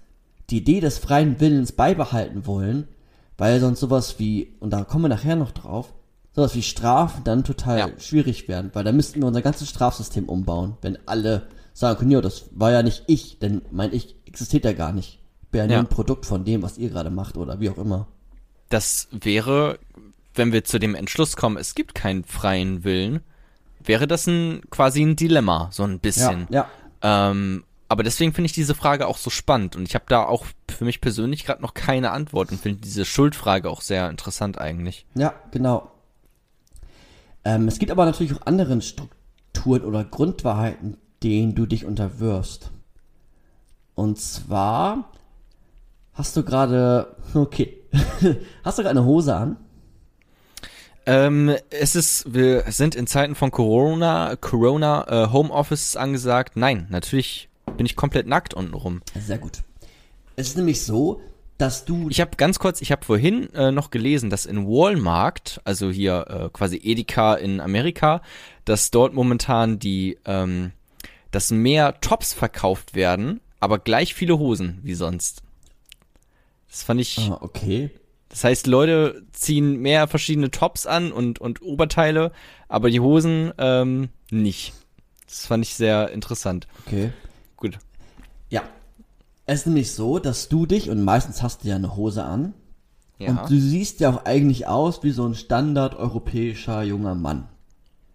[SPEAKER 3] die Idee des freien Willens beibehalten wollen, weil sonst sowas wie, und da kommen wir nachher noch drauf, sowas wie Strafen dann total
[SPEAKER 1] Ja.
[SPEAKER 3] schwierig werden, weil da müssten wir unser ganzes Strafsystem umbauen, wenn alle sagen können, ja, das war ja nicht ich, denn mein Ich existiert ja gar nicht. Ich bin ja nur
[SPEAKER 1] Ja.
[SPEAKER 3] ein Produkt von dem, was ihr gerade macht oder wie auch immer.
[SPEAKER 1] das wäre, wenn wir zu dem Entschluss kommen, es gibt keinen freien Willen, wäre das ein quasi ein Dilemma, so ein bisschen.
[SPEAKER 3] Ja, ja.
[SPEAKER 1] Ähm, aber deswegen finde ich diese Frage auch so spannend und ich habe da auch für mich persönlich gerade noch keine Antwort und finde diese Schuldfrage auch sehr interessant eigentlich.
[SPEAKER 3] Ja, genau. Ähm, es gibt aber natürlich auch andere Strukturen oder Grundwahrheiten, denen du dich unterwirfst. Und zwar hast du gerade, okay, hast du gerade eine Hose an?
[SPEAKER 1] Ähm, es ist, wir sind in Zeiten von Corona, Corona, äh, Homeoffice angesagt. Nein, natürlich bin ich komplett nackt untenrum.
[SPEAKER 3] Sehr gut. Es ist nämlich so, dass du
[SPEAKER 1] Ich habe ganz kurz, ich habe vorhin äh, noch gelesen, dass in Walmart, also hier äh, quasi Edeka in Amerika, dass dort momentan die, ähm, dass mehr Tops verkauft werden, aber gleich viele Hosen wie sonst. Das fand ich,
[SPEAKER 3] Ah, okay.
[SPEAKER 1] das heißt, Leute ziehen mehr verschiedene Tops an und, und Oberteile, aber die Hosen ähm, nicht. Das fand ich sehr interessant.
[SPEAKER 3] Okay. Es ist nämlich so, dass du dich, und meistens hast du ja eine Hose an,
[SPEAKER 1] Ja.
[SPEAKER 3] und du siehst ja auch eigentlich aus wie so ein standardeuropäischer junger Mann.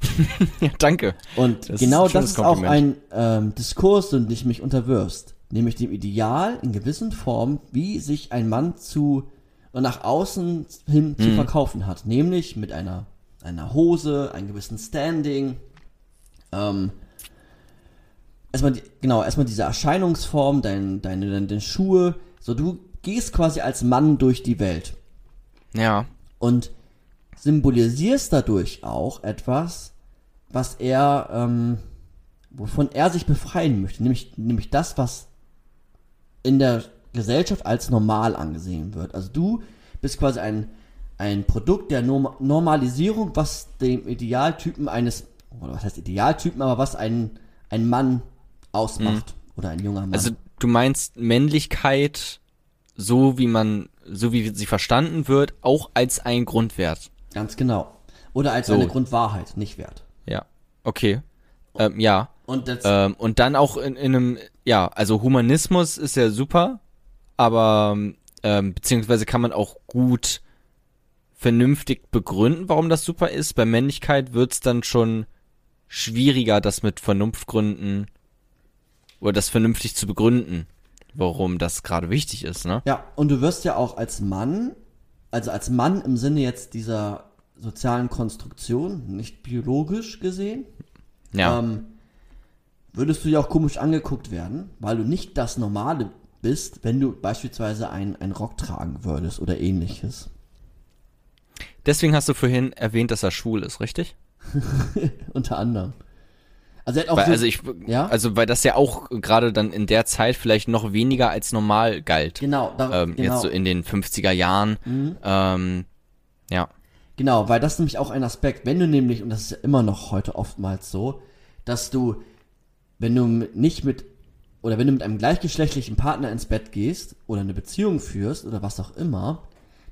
[SPEAKER 1] ja, danke.
[SPEAKER 3] Und
[SPEAKER 1] Das ist
[SPEAKER 3] genau
[SPEAKER 1] ein
[SPEAKER 3] das ist auch ein
[SPEAKER 1] Kompliment.
[SPEAKER 3] ähm, Diskurs, den ich mich unterwirfst. Nämlich dem Ideal in gewissen Formen, wie sich ein Mann zu nach außen hin
[SPEAKER 1] Mhm.
[SPEAKER 3] zu verkaufen hat. Nämlich mit einer, einer Hose, einem gewissen Standing. Ähm, erstmal, die, genau, erstmal diese Erscheinungsform, dein, deine, deine, deine Schuhe. So, du gehst quasi als Mann durch die Welt
[SPEAKER 1] Ja.
[SPEAKER 3] und symbolisierst dadurch auch etwas, was er, ähm, wovon er sich befreien möchte, nämlich, nämlich das, was in der Gesellschaft als normal angesehen wird. Also du bist quasi ein, ein Produkt der Norm Normalisierung, was dem Idealtypen eines, oder was heißt Idealtypen, aber was ein, ein Mann ausmacht. Oder ein junger Mann.
[SPEAKER 1] Also du meinst Männlichkeit, so wie man, so wie sie verstanden wird, auch als ein Grundwert.
[SPEAKER 3] Ganz genau. Oder als
[SPEAKER 1] So.
[SPEAKER 3] eine Grundwahrheit, nicht Wert.
[SPEAKER 1] Ja. Okay. Ähm, ja.
[SPEAKER 3] Und
[SPEAKER 1] Ähm, und dann auch in, in einem, ja, also Humanismus ist ja super, aber ähm, beziehungsweise kann man auch gut vernünftig begründen, warum das super ist. Bei Männlichkeit wird's dann schon schwieriger, das mit Vernunftgründen oder das vernünftig zu begründen, warum das gerade wichtig ist, ne?
[SPEAKER 3] Ja, und du wirst ja auch als Mann, also als Mann im Sinne jetzt dieser sozialen Konstruktion, nicht biologisch gesehen,
[SPEAKER 1] Ja.
[SPEAKER 3] ähm, würdest du ja auch komisch angeguckt werden, weil du nicht das Normale bist, wenn du beispielsweise einen Rock tragen würdest oder ähnliches.
[SPEAKER 1] Deswegen hast du vorhin erwähnt, dass er schwul ist, richtig?
[SPEAKER 3] Unter anderem. Also
[SPEAKER 1] Weil,
[SPEAKER 3] so,
[SPEAKER 1] also ich,
[SPEAKER 3] ja?
[SPEAKER 1] also weil das ja auch gerade dann in der Zeit vielleicht noch weniger als normal galt.
[SPEAKER 3] genau, da,
[SPEAKER 1] ähm,
[SPEAKER 3] genau,
[SPEAKER 1] jetzt so in den 50er Jahren. Ähm, ja.
[SPEAKER 3] genau, weil das ist nämlich auch ein Aspekt, wenn du nämlich, und das ist ja immer noch heute oftmals so, dass du, wenn du nicht mit, oder wenn du mit einem gleichgeschlechtlichen Partner ins Bett gehst oder eine Beziehung führst oder was auch immer,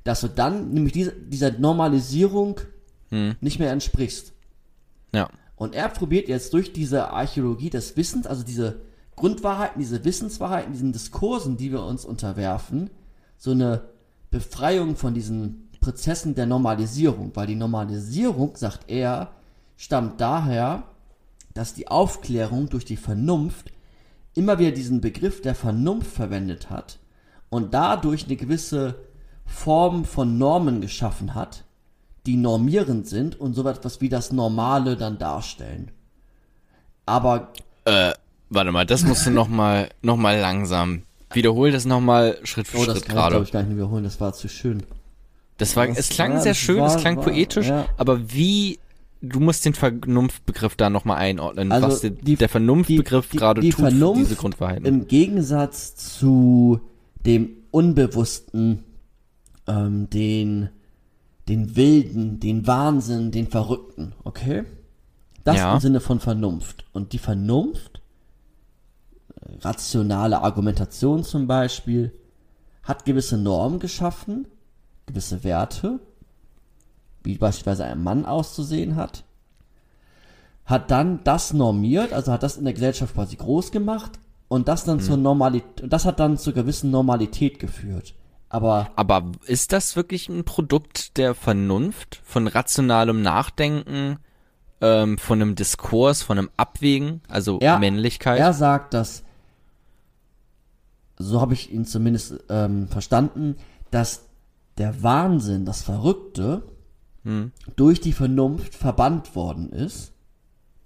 [SPEAKER 3] dass du dann nämlich diese, dieser Normalisierung nicht mehr entsprichst.
[SPEAKER 1] Ja.
[SPEAKER 3] Und er probiert jetzt durch diese Archäologie des Wissens, also diese Grundwahrheiten, diese Wissenswahrheiten, diesen Diskursen, die wir uns unterwerfen, so eine Befreiung von diesen Prozessen der Normalisierung. Weil die Normalisierung, sagt er, stammt daher, dass die Aufklärung durch die Vernunft immer wieder diesen Begriff der Vernunft verwendet hat und dadurch eine gewisse Form von Normen geschaffen hat, die normierend sind und so etwas wie das Normale dann darstellen. Aber
[SPEAKER 1] Äh, warte mal, das musst du noch mal, noch mal langsam. Wiederhol das noch mal Schritt für
[SPEAKER 3] oh, das
[SPEAKER 1] Schritt
[SPEAKER 3] kann ich
[SPEAKER 1] gerade.
[SPEAKER 3] ich gar nicht wiederholen, das war zu schön.
[SPEAKER 1] Das war,
[SPEAKER 3] das
[SPEAKER 1] es klang
[SPEAKER 3] war-
[SPEAKER 1] sehr
[SPEAKER 3] das
[SPEAKER 1] schön,
[SPEAKER 3] war-
[SPEAKER 1] es klang
[SPEAKER 3] war-
[SPEAKER 1] poetisch,
[SPEAKER 3] ja.
[SPEAKER 1] aber wie, du musst den Vernunftbegriff da noch mal einordnen,
[SPEAKER 3] Also
[SPEAKER 1] was der,
[SPEAKER 3] die-
[SPEAKER 1] der Vernunftbegriff
[SPEAKER 3] die- die-
[SPEAKER 1] gerade
[SPEAKER 3] die
[SPEAKER 1] tut
[SPEAKER 3] Vernunft
[SPEAKER 1] diese Grundwahrheiten.
[SPEAKER 3] Im Gegensatz zu dem Unbewussten, ähm, den, den Wilden, den Wahnsinn, den Verrückten, okay? Das
[SPEAKER 1] Ja.
[SPEAKER 3] im Sinne von Vernunft. Und die Vernunft, äh, rationale Argumentation zum Beispiel, hat gewisse Normen geschaffen, gewisse Werte, wie beispielsweise ein Mann auszusehen hat, hat dann das normiert, also hat das in der Gesellschaft quasi groß gemacht und das dann zur Normalität, und das hat dann zur gewissen Normalität geführt. Aber
[SPEAKER 1] Aber ist das wirklich ein Produkt der Vernunft, von rationalem Nachdenken, ähm, von einem Diskurs, von einem Abwägen, also
[SPEAKER 3] er,
[SPEAKER 1] Männlichkeit?
[SPEAKER 3] er sagt, dass, so habe ich ihn zumindest ähm, verstanden, dass der Wahnsinn, das Verrückte, durch die Vernunft verbannt worden ist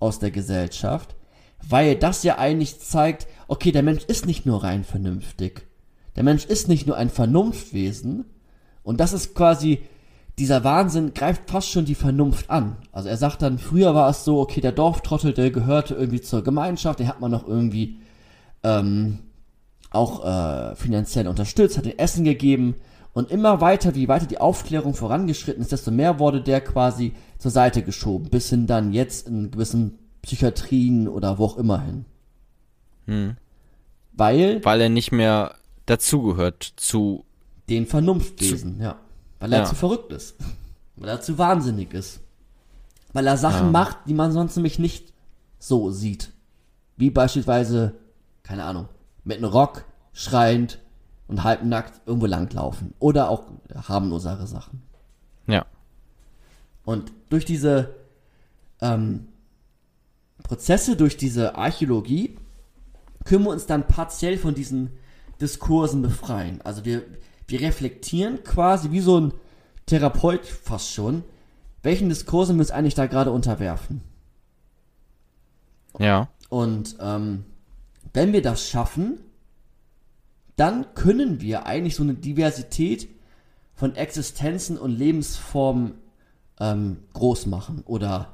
[SPEAKER 3] aus der Gesellschaft, weil das ja eigentlich zeigt, okay, der Mensch ist nicht nur rein vernünftig. Der Mensch ist nicht nur ein Vernunftwesen. Und das ist quasi, dieser Wahnsinn greift fast schon die Vernunft an. Also er sagt dann, früher war es so, okay, der Dorftrottel, der gehörte irgendwie zur Gemeinschaft, den hat man noch irgendwie ähm, auch äh, finanziell unterstützt, hat ihm Essen gegeben. Und immer weiter, wie weiter die Aufklärung vorangeschritten ist, desto mehr wurde der quasi zur Seite geschoben, bis hin dann jetzt in gewissen Psychiatrien oder wo auch immer hin. Weil
[SPEAKER 1] Weil er nicht mehr dazugehört zu,
[SPEAKER 3] den Vernunftwesen, ja. Weil er
[SPEAKER 1] Ja.
[SPEAKER 3] zu verrückt ist. Weil er zu wahnsinnig ist. Weil er Sachen
[SPEAKER 1] Ja.
[SPEAKER 3] macht, die man sonst nämlich nicht so sieht. Wie beispielsweise, keine Ahnung, mit einem Rock, schreiend und halbnackt irgendwo langlaufen. Oder auch harmlosere Sachen.
[SPEAKER 1] ja.
[SPEAKER 3] Und durch diese ähm, Prozesse, durch diese Archäologie, können wir uns dann partiell von diesen Diskursen befreien. Also wir, wir reflektieren quasi wie so ein Therapeut fast schon, welchen Diskursen wir uns eigentlich da gerade unterwerfen.
[SPEAKER 1] Ja.
[SPEAKER 3] Und ähm, wenn wir das schaffen, dann können wir eigentlich so eine Diversität von Existenzen und Lebensformen ähm, groß machen oder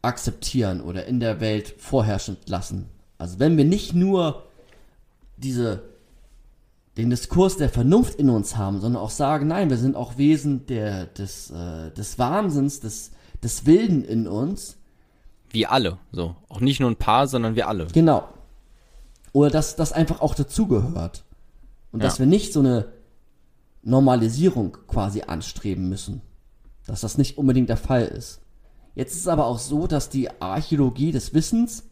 [SPEAKER 3] akzeptieren oder in der Welt vorherrschend lassen. Also wenn wir nicht nur diese den Diskurs der Vernunft in uns haben, sondern auch sagen, nein, wir sind auch Wesen der, des, äh, des Wahnsinns, des, des Wilden in uns.
[SPEAKER 1] Wir alle, so. Auch nicht nur ein paar, sondern wir alle.
[SPEAKER 3] Genau. Oder dass das einfach auch dazugehört. Und dass
[SPEAKER 1] Ja.
[SPEAKER 3] wir nicht so eine Normalisierung quasi anstreben müssen. Dass das nicht unbedingt der Fall ist. Jetzt ist es aber auch so, dass die Archäologie des Wissens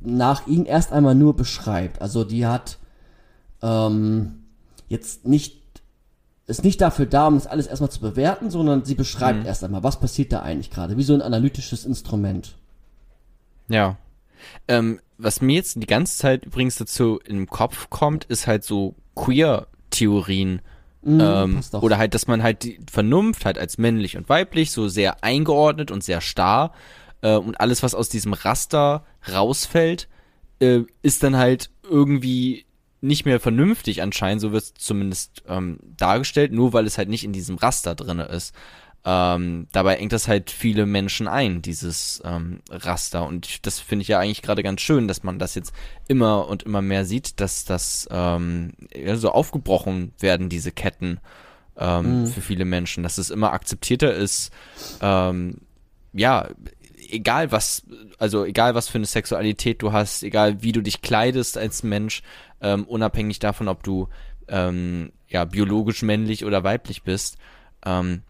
[SPEAKER 3] nach ihm erst einmal nur beschreibt. Also die hat ähm, jetzt nicht ist nicht dafür da, um das alles erstmal zu bewerten, sondern sie beschreibt erst einmal, was passiert da eigentlich gerade, wie so ein analytisches Instrument.
[SPEAKER 1] Ja. Ähm, was mir jetzt die ganze Zeit übrigens dazu im Kopf kommt, ist halt so Queer-Theorien. ähm,
[SPEAKER 3] passt auch.
[SPEAKER 1] oder halt, dass man halt die Vernunft halt als männlich und weiblich so sehr eingeordnet und sehr starr äh, und alles, was aus diesem Raster rausfällt, äh, ist dann halt irgendwie nicht mehr vernünftig anscheinend, so wird es zumindest ähm, dargestellt, nur weil es halt nicht in diesem Raster drinne ist. Ähm, dabei engt das halt viele Menschen ein, dieses ähm, Raster. Und das finde ich ja eigentlich gerade ganz schön, dass man das jetzt immer und immer mehr sieht, dass das ähm, ja, so aufgebrochen werden, diese Ketten ähm, für viele Menschen, dass es immer akzeptierter ist, ähm, ja, egal was, also egal was für eine Sexualität du hast, egal wie du dich kleidest als Mensch, ähm, unabhängig davon, ob du ähm, ja biologisch männlich oder weiblich bist, ähm,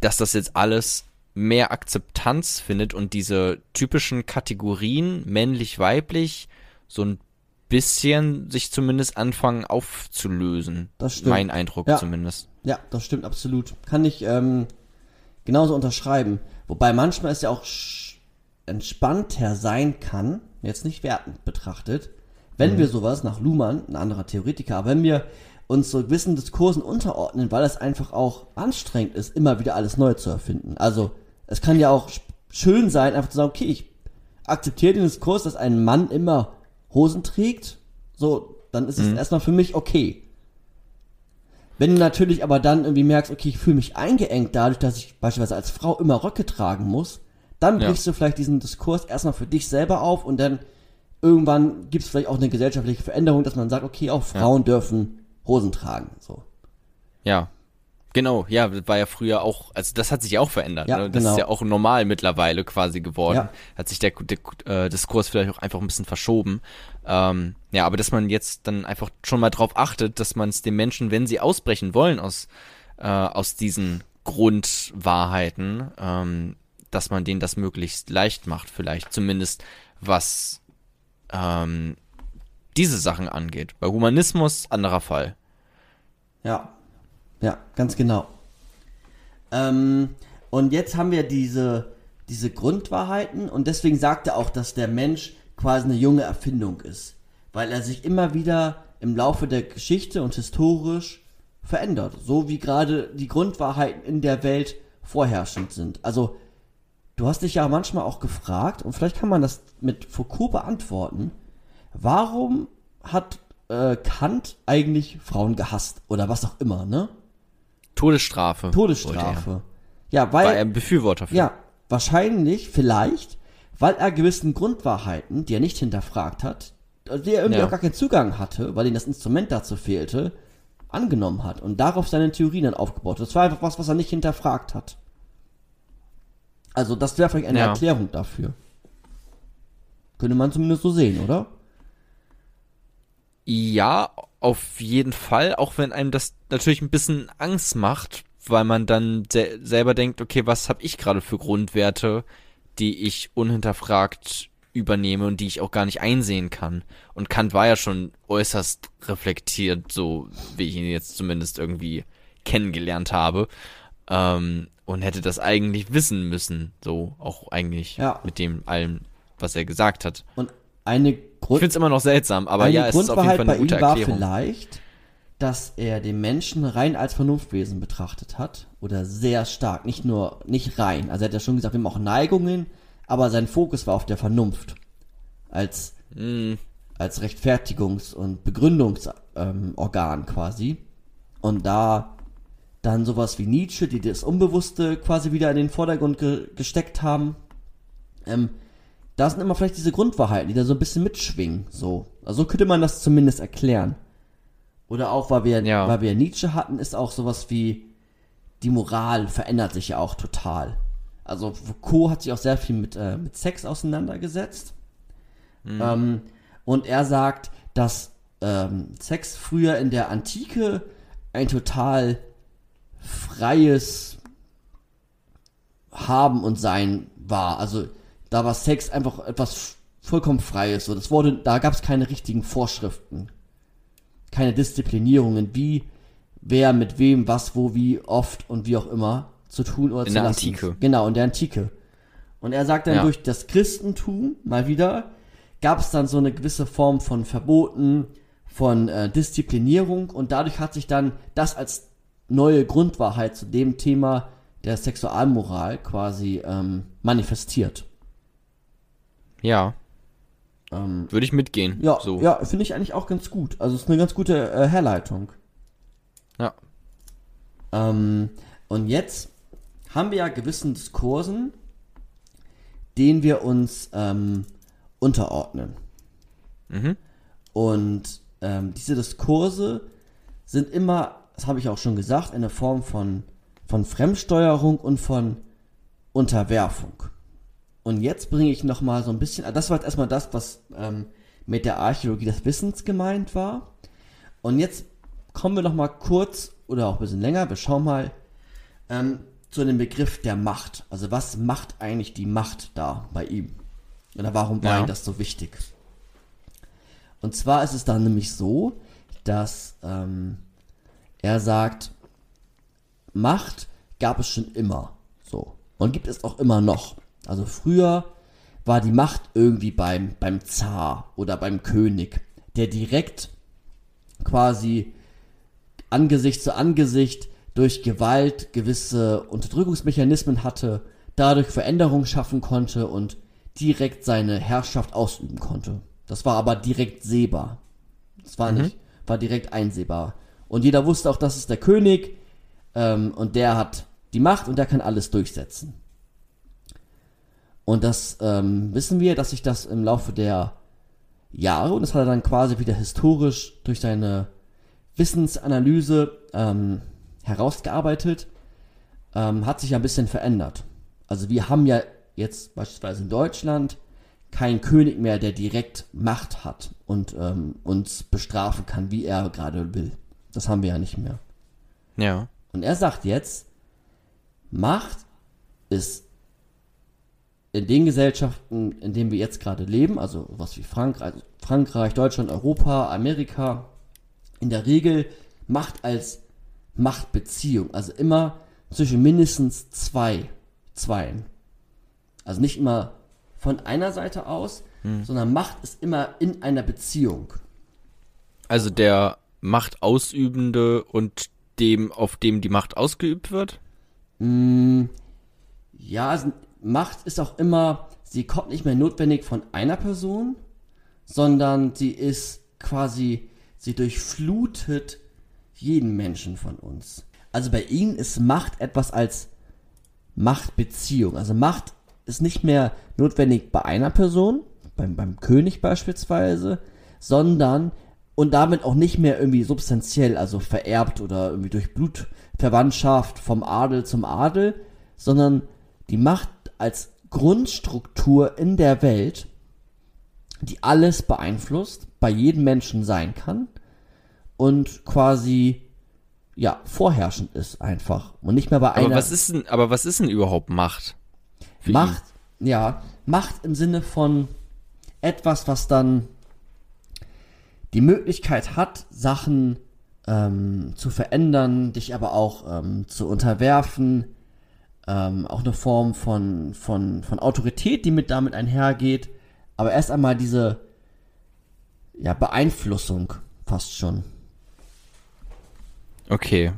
[SPEAKER 1] dass das jetzt alles mehr Akzeptanz findet und diese typischen Kategorien männlich, weiblich so ein bisschen sich zumindest anfangen aufzulösen.
[SPEAKER 3] Das stimmt.
[SPEAKER 1] Mein Eindruck
[SPEAKER 3] Ja.
[SPEAKER 1] zumindest.
[SPEAKER 3] Ja, das stimmt absolut. Kann ich ähm, genauso unterschreiben. Wobei manchmal es ja auch sch- entspannter sein kann, jetzt nicht wertend betrachtet, wenn wir sowas nach Luhmann, ein anderer Theoretiker, aber wenn wir uns so gewissen Diskursen unterordnen, weil es einfach auch anstrengend ist, immer wieder alles neu zu erfinden. Also es kann ja auch sch- schön sein, einfach zu sagen, okay, ich akzeptiere den Diskurs, dass ein Mann immer Hosen trägt, so, dann ist es erstmal für mich okay. Wenn du natürlich aber dann irgendwie merkst, okay, ich fühle mich eingeengt dadurch, dass ich beispielsweise als Frau immer Röcke tragen muss, dann
[SPEAKER 1] Ja.
[SPEAKER 3] brichst du vielleicht diesen Diskurs erstmal für dich selber auf und dann irgendwann gibt es vielleicht auch eine gesellschaftliche Veränderung, dass man sagt, okay, auch Frauen dürfen Hosen tragen. So.
[SPEAKER 1] Ja. Genau, ja, das war ja früher auch, also das hat sich ja auch verändert.
[SPEAKER 3] Ja,
[SPEAKER 1] ne? Das
[SPEAKER 3] genau.
[SPEAKER 1] ist ja auch normal mittlerweile quasi geworden.
[SPEAKER 3] Ja.
[SPEAKER 1] Hat sich der, der äh, Diskurs vielleicht auch einfach ein bisschen verschoben. Ähm, ja, aber dass man jetzt dann einfach schon mal drauf achtet, dass man es den Menschen, wenn sie ausbrechen wollen aus, äh, aus diesen Grundwahrheiten, ähm, dass man denen das möglichst leicht macht, vielleicht zumindest was ähm, diese Sachen angeht. Bei Humanismus anderer Fall.
[SPEAKER 3] Ja, ja, ganz genau. Ähm, und jetzt haben wir diese, diese Grundwahrheiten und deswegen sagt er auch, dass der Mensch quasi eine junge Erfindung ist, weil er sich immer wieder im Laufe der Geschichte und historisch verändert, so wie gerade die Grundwahrheiten in der Welt vorherrschend sind. Also du hast dich ja manchmal auch gefragt und vielleicht kann man das mit Foucault beantworten, warum hat äh, Kant eigentlich Frauen gehasst oder was auch immer, ne?
[SPEAKER 1] Todesstrafe.
[SPEAKER 3] Todesstrafe. Ja,
[SPEAKER 1] Er. War er
[SPEAKER 3] weil,
[SPEAKER 1] ein Befürworter für.
[SPEAKER 3] ja, wahrscheinlich, vielleicht, weil er gewissen Grundwahrheiten, die er nicht hinterfragt hat, die er irgendwie
[SPEAKER 1] Ja.
[SPEAKER 3] auch gar keinen Zugang hatte, weil ihm das Instrument dazu fehlte, angenommen hat und darauf seine Theorien dann aufgebaut hat. Das war einfach was, was er nicht hinterfragt hat. Also, das wäre vielleicht eine
[SPEAKER 1] Ja.
[SPEAKER 3] Erklärung dafür. Könnte man zumindest so sehen, oder?
[SPEAKER 1] Ja, auf jeden Fall, auch wenn einem das natürlich ein bisschen Angst macht, weil man dann se selber denkt, okay, was habe ich gerade für Grundwerte, die ich unhinterfragt übernehme und die ich auch gar nicht einsehen kann. Und Kant war ja schon äußerst reflektiert, so wie ich ihn jetzt zumindest irgendwie kennengelernt habe. Ähm, und hätte das eigentlich wissen müssen, so auch eigentlich
[SPEAKER 3] Ja.
[SPEAKER 1] mit dem allem, was er gesagt hat.
[SPEAKER 3] Und eine
[SPEAKER 1] Ich
[SPEAKER 3] Grund
[SPEAKER 1] finde es immer noch seltsam, aber ja, es ist auf jeden Fall
[SPEAKER 3] bei
[SPEAKER 1] eine gute
[SPEAKER 3] ihm war
[SPEAKER 1] Erklärung.
[SPEAKER 3] vielleicht, dass er den Menschen rein als Vernunftwesen betrachtet hat. Oder sehr stark, nicht nur, nicht rein. Also er hat ja schon gesagt, wir haben auch Neigungen, aber sein Fokus war auf der Vernunft. Als, als Rechtfertigungs- und Begründungsorgan ähm, quasi. Und da dann sowas wie Nietzsche, die das Unbewusste quasi wieder in den Vordergrund ge gesteckt haben, ähm, da sind immer vielleicht diese Grundwahrheiten, die da so ein bisschen mitschwingen. So. Also so könnte man das zumindest erklären. Oder auch, weil wir,
[SPEAKER 1] Ja.
[SPEAKER 3] weil wir Nietzsche hatten, ist auch sowas wie, die Moral verändert sich ja auch total. Also Foucault hat sich auch sehr viel mit, äh, mit Sex auseinandergesetzt. Ähm, und er sagt, dass ähm, Sex früher in der Antike ein total freies Haben und Sein war. Also da war Sex einfach etwas vollkommen Freies. So, das wurde, da gab es keine richtigen Vorschriften, keine Disziplinierungen, wie wer mit wem, was, wo, wie, oft und wie auch immer zu tun oder
[SPEAKER 1] In
[SPEAKER 3] zu
[SPEAKER 1] der
[SPEAKER 3] lassen.
[SPEAKER 1] Antike.
[SPEAKER 3] Genau, in der Antike. Und er sagt dann,
[SPEAKER 1] Ja.
[SPEAKER 3] durch das Christentum mal wieder gab es dann so eine gewisse Form von Verboten, von äh, Disziplinierung und dadurch hat sich dann das als neue Grundwahrheit zu dem Thema der Sexualmoral quasi ähm, manifestiert.
[SPEAKER 1] Ja,
[SPEAKER 3] Ähm,
[SPEAKER 1] würde ich mitgehen.
[SPEAKER 3] ja,
[SPEAKER 1] so.
[SPEAKER 3] ja finde ich eigentlich auch ganz gut. Also es ist eine ganz gute äh, Herleitung.
[SPEAKER 1] Ja.
[SPEAKER 3] Ähm, und jetzt haben wir ja gewissen Diskursen, denen wir uns ähm, unterordnen.
[SPEAKER 1] Mhm.
[SPEAKER 3] Und ähm, diese Diskurse sind immer, das habe ich auch schon gesagt, eine Form von, von Fremdsteuerung und von Unterwerfung. Und jetzt bringe ich nochmal so ein bisschen, das war jetzt erstmal das, was ähm, mit der Archäologie des Wissens gemeint war. Und jetzt kommen wir nochmal kurz oder auch ein bisschen länger, wir schauen mal ähm, zu dem Begriff der Macht. Also was macht eigentlich die Macht da bei ihm? Oder warum war
[SPEAKER 1] Ja.
[SPEAKER 3] ihm das so wichtig? Und zwar ist es dann nämlich so, dass ähm, er sagt, Macht gab es schon immer. So. Und gibt es auch immer noch. Also früher war die Macht irgendwie beim, beim Zar oder beim König, der direkt quasi Angesicht zu Angesicht durch Gewalt gewisse Unterdrückungsmechanismen hatte, dadurch Veränderungen schaffen konnte und direkt seine Herrschaft ausüben konnte. Das war aber direkt sehbar. Das war nicht, war direkt einsehbar. Und jeder wusste auch, das ist der König ähm, und der hat die Macht und der kann alles durchsetzen. Und das ähm, wissen wir, dass sich das im Laufe der Jahre, und das hat er dann quasi wieder historisch durch seine Wissensanalyse ähm, herausgearbeitet, ähm, hat sich ein bisschen verändert. Also wir haben ja jetzt beispielsweise in Deutschland keinen König mehr, der direkt Macht hat und ähm, uns bestrafen kann, wie er gerade will. Das haben wir ja nicht mehr.
[SPEAKER 1] Ja.
[SPEAKER 3] Und er sagt jetzt, Macht ist in den Gesellschaften, in denen wir jetzt gerade leben, also was wie Frankreich, Frankreich, Deutschland, Europa, Amerika, in der Regel Macht als Machtbeziehung, also immer zwischen mindestens zwei Zweien. Also nicht immer von einer Seite aus, sondern Macht ist immer in einer Beziehung.
[SPEAKER 1] Also der Machtausübende und dem, auf dem die Macht ausgeübt wird?
[SPEAKER 3] Ja, also Macht ist auch immer, sie kommt nicht mehr notwendig von einer Person, sondern sie ist quasi, sie durchflutet jeden Menschen von uns. Also bei ihnen ist Macht etwas als Machtbeziehung. Also Macht ist nicht mehr notwendig bei einer Person, beim, beim König beispielsweise, sondern und damit auch nicht mehr irgendwie substanziell, also vererbt oder irgendwie durch Blutverwandtschaft vom Adel zum Adel, sondern die Macht als Grundstruktur in der Welt, die alles beeinflusst, bei jedem Menschen sein kann und quasi ja vorherrschend ist einfach und nicht mehr bei
[SPEAKER 1] Aber
[SPEAKER 3] einer
[SPEAKER 1] was ist denn, aber was ist denn überhaupt Macht?
[SPEAKER 3] Macht, ja, Macht im Sinne von etwas, was dann die Möglichkeit hat, Sachen ähm, zu verändern, dich aber auch ähm, zu unterwerfen, ähm, auch eine Form von, von, von Autorität, die mit damit einhergeht, aber erst einmal diese ja, Beeinflussung fast schon.
[SPEAKER 1] Okay.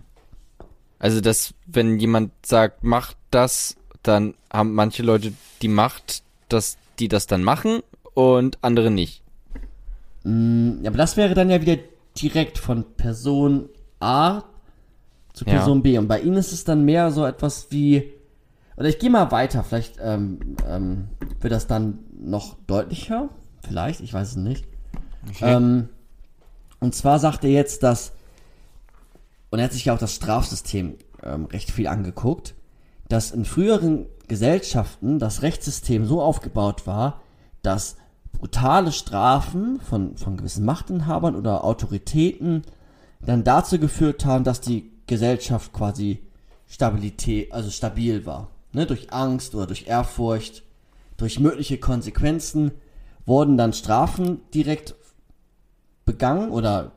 [SPEAKER 1] Also, dass, wenn jemand sagt, mach das, dann haben manche Leute die Macht, dass die das dann machen und andere nicht.
[SPEAKER 3] Ja, aber das wäre dann ja wieder direkt von Person A zu
[SPEAKER 1] Ja.
[SPEAKER 3] Person B. Und bei Ihnen ist es dann mehr so etwas wie, oder ich gehe mal weiter, vielleicht ähm, ähm, wird das dann noch deutlicher, vielleicht, ich weiß es nicht. Ähm, und zwar sagt er jetzt, dass, und er hat sich ja auch das Strafsystem ähm, recht viel angeguckt, dass in früheren Gesellschaften das Rechtssystem so aufgebaut war, dass brutale Strafen von, von gewissen Machtinhabern oder Autoritäten dann dazu geführt haben, dass die Gesellschaft quasi Stabilität, also stabil war. Ne? Durch Angst oder durch Ehrfurcht, durch mögliche Konsequenzen wurden dann Strafen direkt begangen oder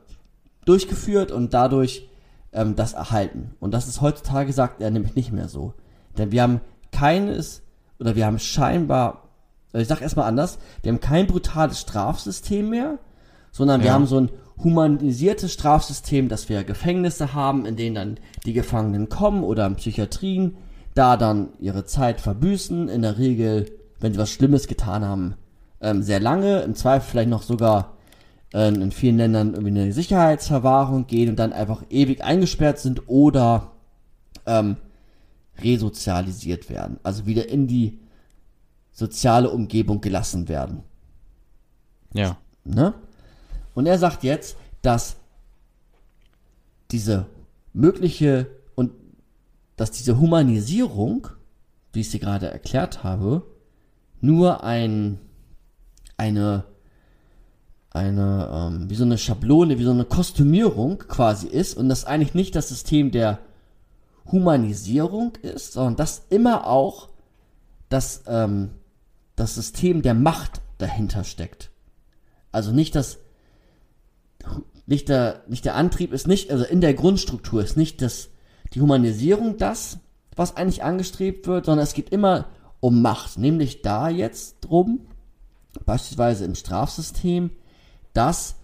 [SPEAKER 3] durchgeführt und dadurch ähm, das erhalten. Und das ist heutzutage, sagt er, nämlich nicht mehr so. Denn wir haben keines, oder wir haben scheinbar, also ich sag erstmal anders, wir haben kein brutales Strafsystem mehr, sondern wir
[SPEAKER 1] Ja.
[SPEAKER 3] haben so ein humanisiertes Strafsystem, dass wir Gefängnisse haben, in denen dann die Gefangenen kommen oder in Psychiatrien, da dann ihre Zeit verbüßen, in der Regel, wenn sie was Schlimmes getan haben, ähm, sehr lange, im Zweifel vielleicht noch sogar äh, in vielen Ländern irgendwie eine Sicherheitsverwahrung gehen und dann einfach ewig eingesperrt sind oder ähm, resozialisiert werden, also wieder in die soziale Umgebung gelassen werden.
[SPEAKER 1] Ja.
[SPEAKER 3] Ne? Und er sagt jetzt, dass diese mögliche dass diese Humanisierung, wie ich sie gerade erklärt habe, nur ein eine eine ähm, wie so eine Schablone, wie so eine Kostümierung quasi ist und das eigentlich nicht das System der Humanisierung ist, sondern dass immer auch das ähm, das System der Macht dahinter steckt. Also nicht das, nicht der, nicht der Antrieb ist nicht, also in der Grundstruktur ist nicht das, die Humanisierung das, was eigentlich angestrebt wird, sondern es geht immer um Macht. Nämlich da jetzt drum, beispielsweise im Strafsystem, dass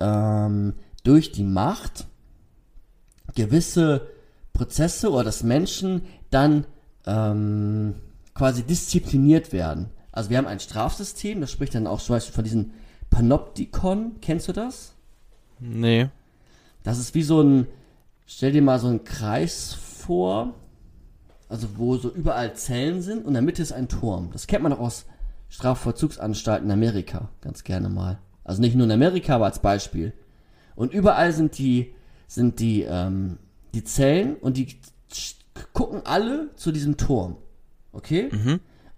[SPEAKER 3] ähm, durch die Macht gewisse Prozesse oder dass Menschen dann ähm, quasi diszipliniert werden. Also wir haben ein Strafsystem, das spricht dann auch zum Beispiel von diesem Panoptikon. Kennst du das?
[SPEAKER 1] Nee.
[SPEAKER 3] Das ist wie so ein, stell dir mal so einen Kreis vor, also wo so überall Zellen sind und in der Mitte ist ein Turm. Das kennt man auch aus Strafvollzugsanstalten in Amerika ganz gerne mal. Also nicht nur in Amerika, aber als Beispiel. Und überall sind die, sind die, ähm, die Zellen und die gucken alle zu diesem Turm. Okay?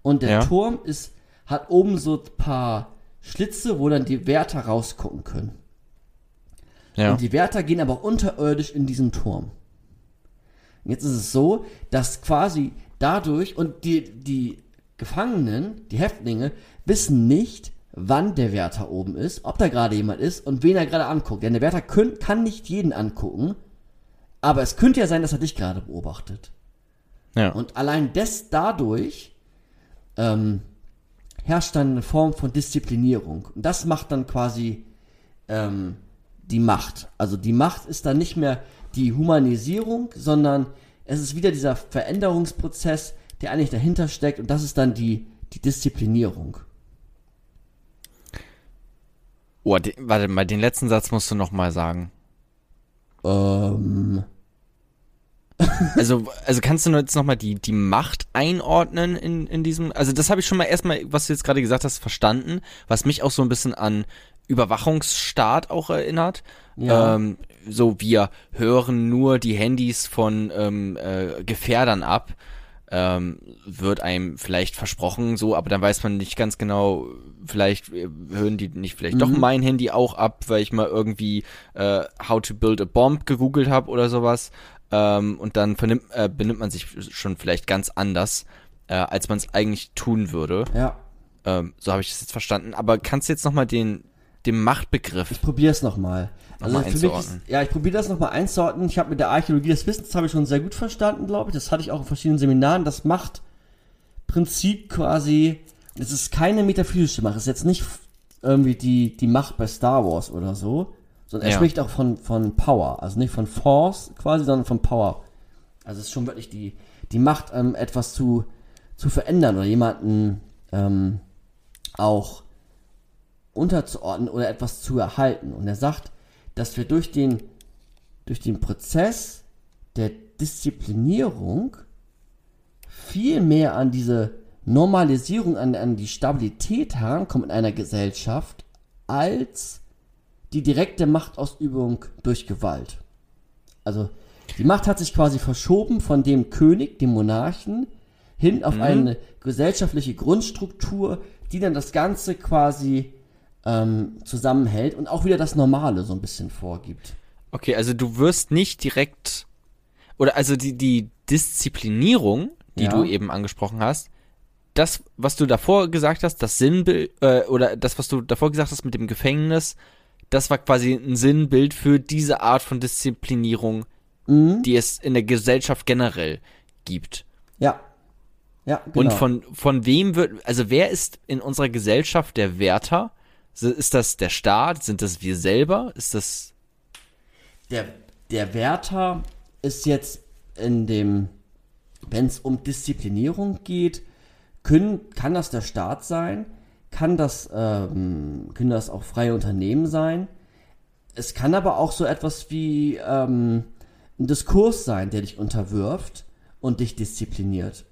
[SPEAKER 3] Und der
[SPEAKER 1] Ja.
[SPEAKER 3] Turm ist, hat oben so ein paar Schlitze, wo dann die Wärter rausgucken können.
[SPEAKER 1] Ja.
[SPEAKER 3] Und die Wärter gehen aber unterirdisch in diesen Turm. Und Jetzt ist es so, dass quasi dadurch und die, die Gefangenen, die Häftlinge, wissen nicht, wann der Wärter oben ist, ob da gerade jemand ist und wen er gerade anguckt. Denn der Wärter könnt, kann nicht jeden angucken, aber es könnte ja sein, dass er dich gerade beobachtet.
[SPEAKER 1] ja.
[SPEAKER 3] Und allein des dadurch ähm, herrscht dann eine Form von Disziplinierung. Und das macht dann quasi ähm, die Macht. Also die Macht ist dann nicht mehr die Humanisierung, sondern es ist wieder dieser Veränderungsprozess, der eigentlich dahinter steckt. Und das ist dann die, die Disziplinierung.
[SPEAKER 1] Oh, den, warte mal, den letzten Satz musst du noch mal sagen.
[SPEAKER 3] Ähm,
[SPEAKER 1] Also, also kannst du jetzt noch mal die, die Macht einordnen in, in diesem, also das habe ich schon mal erstmal, was du jetzt gerade gesagt hast, verstanden, was mich auch so ein bisschen an Überwachungsstaat auch erinnert.
[SPEAKER 3] Ja.
[SPEAKER 1] Ähm, so, wir hören nur die Handys von ähm, äh, Gefährdern ab. Ähm, wird einem vielleicht versprochen, so, aber dann weiß man nicht ganz genau, vielleicht äh, hören die nicht vielleicht doch mein Handy auch ab, weil ich mal irgendwie äh, How to Build a Bomb gegoogelt habe oder sowas. Ähm, und dann vernimmt, äh, benimmt man sich schon vielleicht ganz anders, äh, als man es eigentlich tun würde.
[SPEAKER 3] ja,
[SPEAKER 1] Ähm, so habe ich es jetzt verstanden. Aber kannst du jetzt nochmal den, den Machtbegriff
[SPEAKER 3] ich probiere es nochmal. Also
[SPEAKER 1] Nochmal
[SPEAKER 3] für mich ist, ja, ich probiere das nochmal einzuordnen. Ich habe mit der Archäologie des Wissens habe ich schon sehr gut verstanden, glaube ich. Das hatte ich auch in verschiedenen Seminaren. Das Machtprinzip quasi, es ist keine metaphysische Macht. Es ist jetzt nicht irgendwie die, die Macht bei Star Wars oder so, sondern er
[SPEAKER 1] Ja.
[SPEAKER 3] spricht auch von, von Power. Also nicht von Force quasi, sondern von Power. Also es ist schon wirklich die, die Macht, ähm, etwas zu, zu verändern oder jemanden ähm, auch unterzuordnen oder etwas zu erhalten. Und er sagt, dass wir durch den, durch den Prozess der Disziplinierung viel mehr an diese Normalisierung, an, an die Stabilität herankommen in einer Gesellschaft, als die direkte Machtausübung durch Gewalt. Also die Macht hat sich quasi verschoben von dem König, dem Monarchen, hin auf eine gesellschaftliche Grundstruktur, die dann das Ganze quasi ähm, zusammenhält und auch wieder das Normale so ein bisschen vorgibt.
[SPEAKER 1] Okay, also du wirst nicht direkt oder also die, die Disziplinierung, die
[SPEAKER 3] Ja.
[SPEAKER 1] du eben angesprochen hast, das, was du davor gesagt hast, das Sinnbild, äh, oder das, was du davor gesagt hast mit dem Gefängnis, das war quasi ein Sinnbild für diese Art von Disziplinierung,
[SPEAKER 3] Mhm.
[SPEAKER 1] die es in der Gesellschaft generell gibt.
[SPEAKER 3] Ja. Ja, genau.
[SPEAKER 1] Und von, von wem wird, also wer ist in unserer Gesellschaft der Wärter? Ist das der Staat? Sind das wir selber? Ist das,
[SPEAKER 3] der, der Wärter ist jetzt in dem, wenn es um Disziplinierung geht, können, kann das der Staat sein, kann das, ähm, können das auch freie Unternehmen sein. Es kann aber auch so etwas wie ähm, ein Diskurs sein, der dich unterwirft und dich diszipliniert.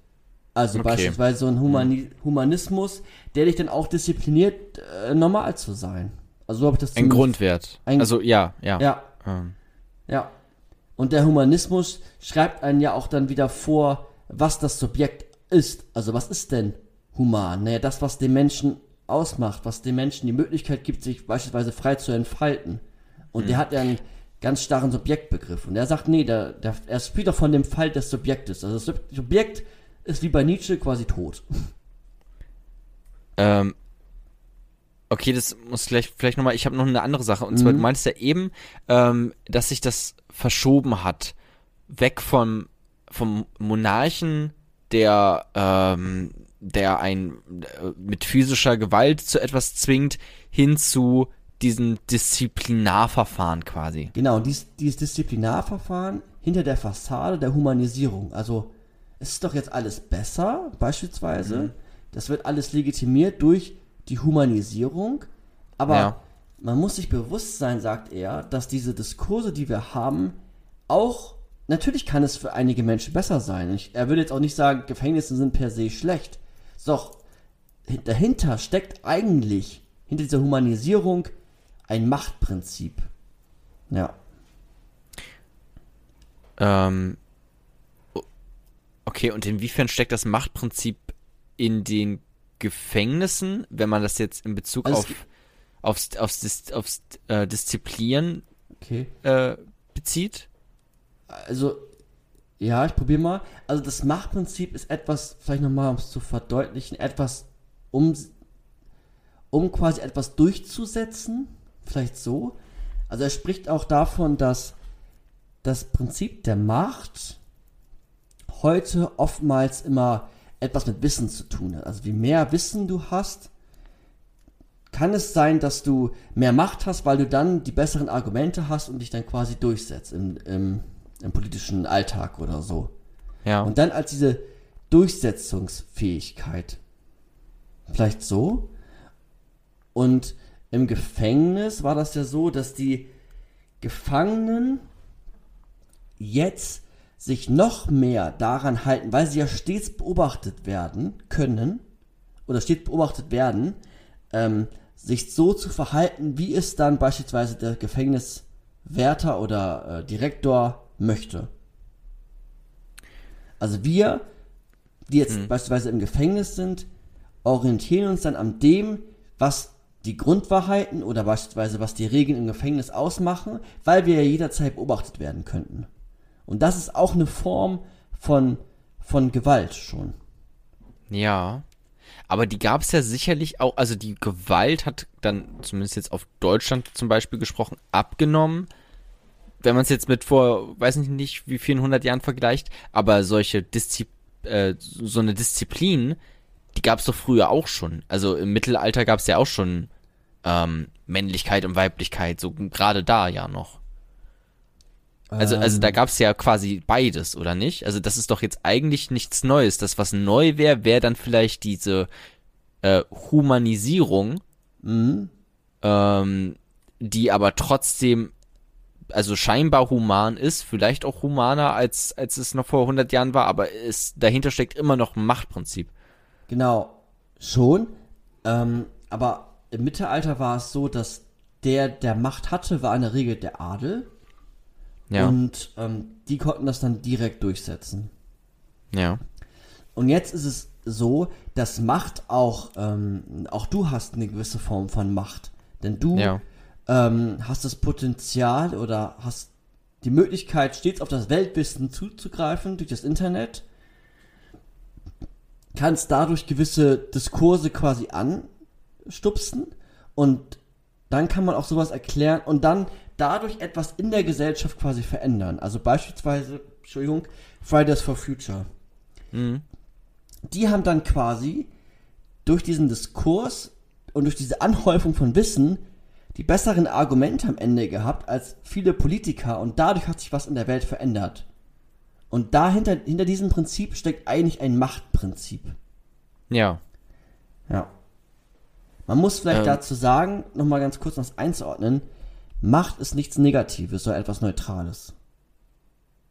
[SPEAKER 3] Also
[SPEAKER 1] Okay.
[SPEAKER 3] beispielsweise so ein Humani Humanismus, der dich dann auch diszipliniert, äh, normal zu sein. Also so habe ich das
[SPEAKER 1] ein Grundwert?
[SPEAKER 3] Ein-
[SPEAKER 1] also ja, ja.
[SPEAKER 3] Ja,
[SPEAKER 1] Ähm,
[SPEAKER 3] ja. Und der Humanismus schreibt einen ja auch dann wieder vor, was das Subjekt ist. Also was ist denn human? Naja, das, was den Menschen ausmacht, was dem Menschen die Möglichkeit gibt, sich beispielsweise frei zu entfalten. Und der hat ja einen ganz starren Subjektbegriff. Und er sagt, nee, der, der, er spricht doch von dem Fall des Subjektes. Also das Sub- Subjekt ist wie bei Nietzsche quasi tot.
[SPEAKER 1] Ähm, okay, das muss gleich vielleicht nochmal, ich habe noch eine andere Sache. Und zwar, du meintest ja eben, ähm, dass sich das verschoben hat. Weg vom, vom Monarchen, der, ähm, der ein äh, mit physischer Gewalt zu etwas zwingt, hin zu diesem Disziplinarverfahren quasi.
[SPEAKER 3] Genau, dies, dieses Disziplinarverfahren hinter der Fassade der Humanisierung. Also, es ist doch jetzt alles besser, beispielsweise. Das wird alles legitimiert durch die Humanisierung. Aber
[SPEAKER 1] Ja.
[SPEAKER 3] man muss sich bewusst sein, sagt er, dass diese Diskurse, die wir haben, auch, natürlich kann es für einige Menschen besser sein. Ich, er würde jetzt auch nicht sagen, Gefängnisse sind per se schlecht. Doch dahinter steckt eigentlich, hinter dieser Humanisierung, ein Machtprinzip. Ja.
[SPEAKER 1] Ähm, okay, und inwiefern steckt das Machtprinzip in den Gefängnissen, wenn man das jetzt in Bezug
[SPEAKER 3] Also
[SPEAKER 1] auf aufs, aufs, Dis, aufs äh, Disziplinieren
[SPEAKER 3] Okay.
[SPEAKER 1] äh, bezieht?
[SPEAKER 3] Also, ja, ich probiere mal. Also das Machtprinzip ist etwas, vielleicht nochmal, um es zu verdeutlichen, etwas, um, um quasi etwas durchzusetzen. Vielleicht so. Also er spricht auch davon, dass das Prinzip der Macht heute oftmals immer etwas mit Wissen zu tun hat. Also wie mehr Wissen du hast, kann es sein, dass du mehr Macht hast, weil du dann die besseren Argumente hast und dich dann quasi durchsetzt im, im, im politischen Alltag oder so.
[SPEAKER 1] Ja.
[SPEAKER 3] Und dann als diese Durchsetzungsfähigkeit. Vielleicht so. Und im Gefängnis war das ja so, dass die Gefangenen jetzt sich noch mehr daran halten, weil sie ja stets beobachtet werden können oder stets beobachtet werden, ähm, sich so zu verhalten, wie es dann beispielsweise der Gefängniswärter oder äh, Direktor möchte. Also wir, die jetzt beispielsweise im Gefängnis sind, orientieren uns dann an dem, was die Grundwahrheiten oder beispielsweise was die Regeln im Gefängnis ausmachen, weil wir ja jederzeit beobachtet werden könnten. Und das ist auch eine Form von, von Gewalt schon.
[SPEAKER 1] Ja. Aber die gab es ja sicherlich auch, also die Gewalt hat dann, zumindest jetzt auf Deutschland zum Beispiel gesprochen, abgenommen. Wenn man es jetzt mit vor, weiß ich nicht, wie vielen hundert Jahren vergleicht, aber solche Diszi äh, so eine Disziplin, die gab es doch früher auch schon. Also im Mittelalter gab es ja auch schon ähm, Männlichkeit und Weiblichkeit, so gerade da ja noch. Also, also da gab es ja quasi beides, oder nicht? Also das ist doch jetzt eigentlich nichts Neues. Das, was neu wäre, wäre dann vielleicht diese äh, Humanisierung,
[SPEAKER 3] Mhm.
[SPEAKER 1] ähm, die aber trotzdem also scheinbar human ist, vielleicht auch humaner als als es noch vor 100 Jahren war, aber es dahinter steckt immer noch ein Machtprinzip.
[SPEAKER 3] Genau, schon. Ähm, aber im Mittelalter war es so, dass der, der Macht hatte, war in der Regel der Adel.
[SPEAKER 1] Ja.
[SPEAKER 3] Und ähm, die konnten das dann direkt durchsetzen.
[SPEAKER 1] ja.
[SPEAKER 3] Und jetzt ist es so, dass Macht auch, ähm, auch du hast eine gewisse Form von Macht. Denn du
[SPEAKER 1] Ja.
[SPEAKER 3] ähm, hast das Potenzial oder hast die Möglichkeit, stets auf das Weltwissen zuzugreifen durch das Internet. Kannst dadurch gewisse Diskurse quasi anstupsen und dann kann man auch sowas erklären und dann dadurch etwas in der Gesellschaft quasi verändern. Also beispielsweise, Entschuldigung, Fridays for Future.
[SPEAKER 1] Mhm.
[SPEAKER 3] Die haben dann quasi durch diesen Diskurs und durch diese Anhäufung von Wissen die besseren Argumente am Ende gehabt als viele Politiker und dadurch hat sich was in der Welt verändert. Und dahinter, hinter diesem Prinzip steckt eigentlich ein Machtprinzip.
[SPEAKER 1] Ja.
[SPEAKER 3] Ja. Man muss vielleicht
[SPEAKER 1] Ähm.
[SPEAKER 3] dazu sagen, nochmal ganz kurz das einzuordnen, Macht ist nichts Negatives, sondern etwas Neutrales.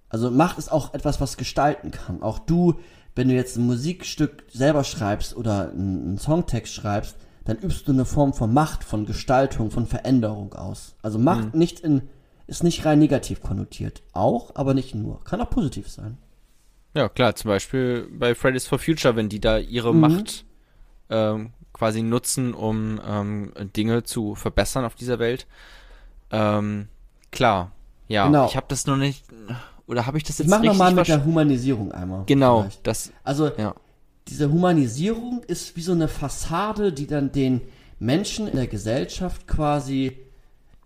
[SPEAKER 3] Also Macht ist auch etwas, was gestalten kann. Auch du, wenn du jetzt ein Musikstück selber schreibst oder einen Songtext schreibst, dann übst du eine Form von Macht, von Gestaltung, von Veränderung aus. Also Macht nicht in, ist nicht rein negativ konnotiert. Auch, aber nicht nur. Kann auch positiv sein.
[SPEAKER 1] Ja, klar, zum Beispiel bei Fridays for Future, wenn die da ihre
[SPEAKER 3] Mhm.
[SPEAKER 1] Macht ähm, quasi nutzen, um ähm, Dinge zu verbessern auf dieser Welt. Ähm, klar, ja,
[SPEAKER 3] Genau.
[SPEAKER 1] ich habe das noch nicht, oder habe ich das
[SPEAKER 3] Ich
[SPEAKER 1] jetzt
[SPEAKER 3] mach
[SPEAKER 1] richtig
[SPEAKER 3] nochmal mit der Humanisierung einmal.
[SPEAKER 1] Genau,
[SPEAKER 3] vielleicht.
[SPEAKER 1] das,
[SPEAKER 3] Also
[SPEAKER 1] ja,
[SPEAKER 3] diese Humanisierung ist wie so eine Fassade, die dann den Menschen in der Gesellschaft quasi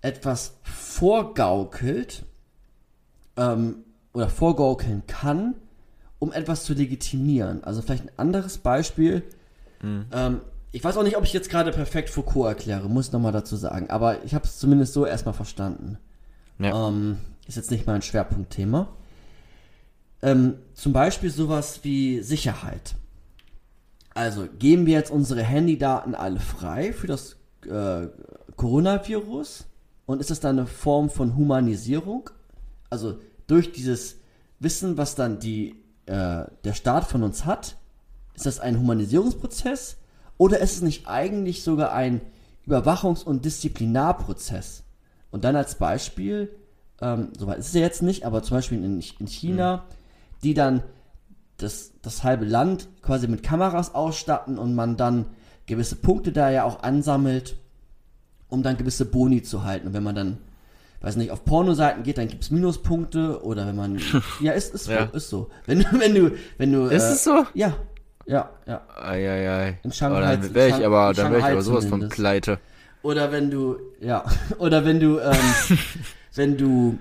[SPEAKER 3] etwas vorgaukelt ähm, oder vorgaukeln kann, um etwas zu legitimieren. Also vielleicht ein anderes Beispiel. Ähm, ich weiß auch nicht, ob ich jetzt gerade perfekt Foucault erkläre, muss ich nochmal dazu sagen, aber ich habe es zumindest so erstmal verstanden.
[SPEAKER 1] ja,
[SPEAKER 3] Ähm, ist jetzt nicht mein Schwerpunktthema. Ähm, zum Beispiel sowas wie Sicherheit. Also geben wir jetzt unsere Handydaten alle frei für das äh, Coronavirus und ist das dann eine Form von Humanisierung? Also durch dieses Wissen, was dann die, äh, der Staat von uns hat, ist das ein Humanisierungsprozess oder ist es nicht eigentlich sogar ein Überwachungs- und Disziplinarprozess? Und dann als Beispiel, ähm, soweit ist es ja jetzt nicht, aber zum Beispiel in, in China, die dann das, das halbe Land quasi mit Kameras ausstatten und man dann gewisse Punkte da ja auch ansammelt, um dann gewisse Boni zu halten. Und wenn man dann, weiß nicht, auf Pornoseiten geht, dann gibt's Minuspunkte oder wenn man, ja, ist, ist,
[SPEAKER 1] Ja.
[SPEAKER 3] so, ist so. Wenn, du- wenn du, wenn du,
[SPEAKER 1] Ist
[SPEAKER 3] äh,
[SPEAKER 1] es so?
[SPEAKER 3] Ja, ja, ja.
[SPEAKER 1] Eieiei.
[SPEAKER 3] In Shanghai-
[SPEAKER 1] dann wäre ich aber, dann wäre ich aber sowas von pleite.
[SPEAKER 3] Oder wenn du, ja, oder wenn du, ähm, wenn du,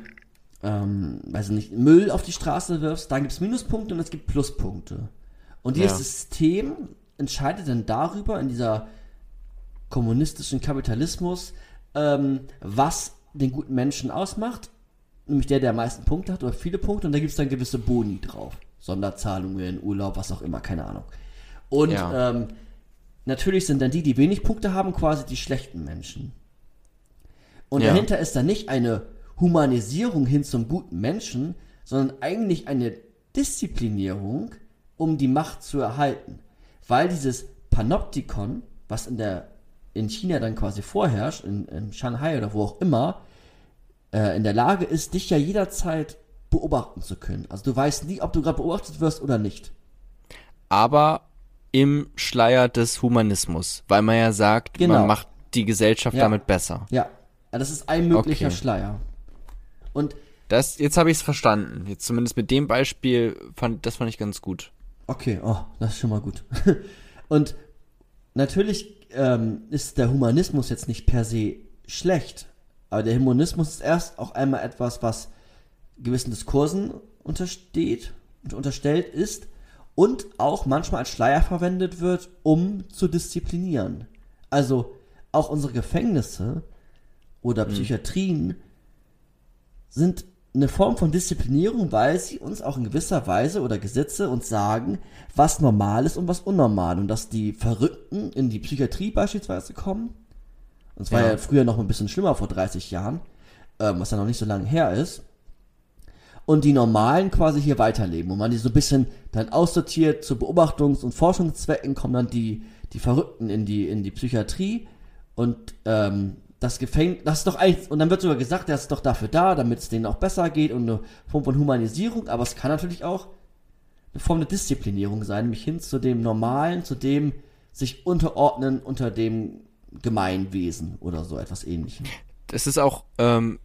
[SPEAKER 3] ähm, weiß ich nicht, Müll auf die Straße wirfst, dann gibt's Minuspunkte und es gibt Pluspunkte. Und dieses
[SPEAKER 1] Ja.
[SPEAKER 3] System entscheidet dann darüber, in dieser kommunistischen Kapitalismus, ähm, was den guten Menschen ausmacht, nämlich der, der am meisten Punkte hat oder viele Punkte, und da gibt's dann gewisse Boni drauf. Sonderzahlungen, Urlaub, was auch immer, keine Ahnung. Und
[SPEAKER 1] Ja.
[SPEAKER 3] ähm, natürlich sind dann die, die wenig Punkte haben, quasi die schlechten Menschen. Und
[SPEAKER 1] Ja.
[SPEAKER 3] dahinter ist dann nicht eine Humanisierung hin zum guten Menschen, sondern eigentlich eine Disziplinierung, um die Macht zu erhalten. Weil dieses Panoptikon, was in der in China dann quasi vorherrscht, in, in Shanghai oder wo auch immer, äh, in der Lage ist, dich ja jederzeit beobachten zu können. Also du weißt nie, ob du gerade beobachtet wirst oder nicht.
[SPEAKER 1] Aber im Schleier des Humanismus, weil man ja sagt,
[SPEAKER 3] Genau.
[SPEAKER 1] man macht die Gesellschaft
[SPEAKER 3] Ja.
[SPEAKER 1] damit besser.
[SPEAKER 3] Ja, ja das ist ein möglicher
[SPEAKER 1] Okay.
[SPEAKER 3] Schleier. Und
[SPEAKER 1] Das, jetzt habe ich es verstanden. Jetzt zumindest mit dem Beispiel fand, das fand ich ganz gut.
[SPEAKER 3] Okay, oh, das ist schon mal gut. Und natürlich ähm, ist der Humanismus jetzt nicht per se schlecht, aber der Humanismus ist erst auch einmal etwas, was gewissen Diskursen untersteht und unterstellt ist und auch manchmal als Schleier verwendet wird, um zu disziplinieren. Also auch unsere Gefängnisse oder Psychiatrien sind eine Form von Disziplinierung, weil sie uns auch in gewisser Weise oder Gesetze uns sagen, was normal ist und was unnormal. Und dass die Verrückten in die Psychiatrie beispielsweise kommen. Und es war
[SPEAKER 1] Ja.
[SPEAKER 3] ja früher noch ein bisschen schlimmer vor 30 Jahren, ähm, was ja noch nicht so lange her ist. Und die Normalen quasi hier weiterleben. Und man die so ein bisschen dann aussortiert zu Beobachtungs- und Forschungszwecken kommen dann die, die Verrückten in die, in die Psychiatrie. Und ähm, das Gefängnis, das ist doch eigentlich, und dann wird sogar gesagt, das ist doch dafür da, damit es denen auch besser geht und eine Form von Humanisierung, aber es kann natürlich auch eine Form der Disziplinierung sein, nämlich hin zu dem Normalen, zu dem sich unterordnen unter dem Gemeinwesen oder so etwas ähnlichem.
[SPEAKER 1] Das ist auch, ähm,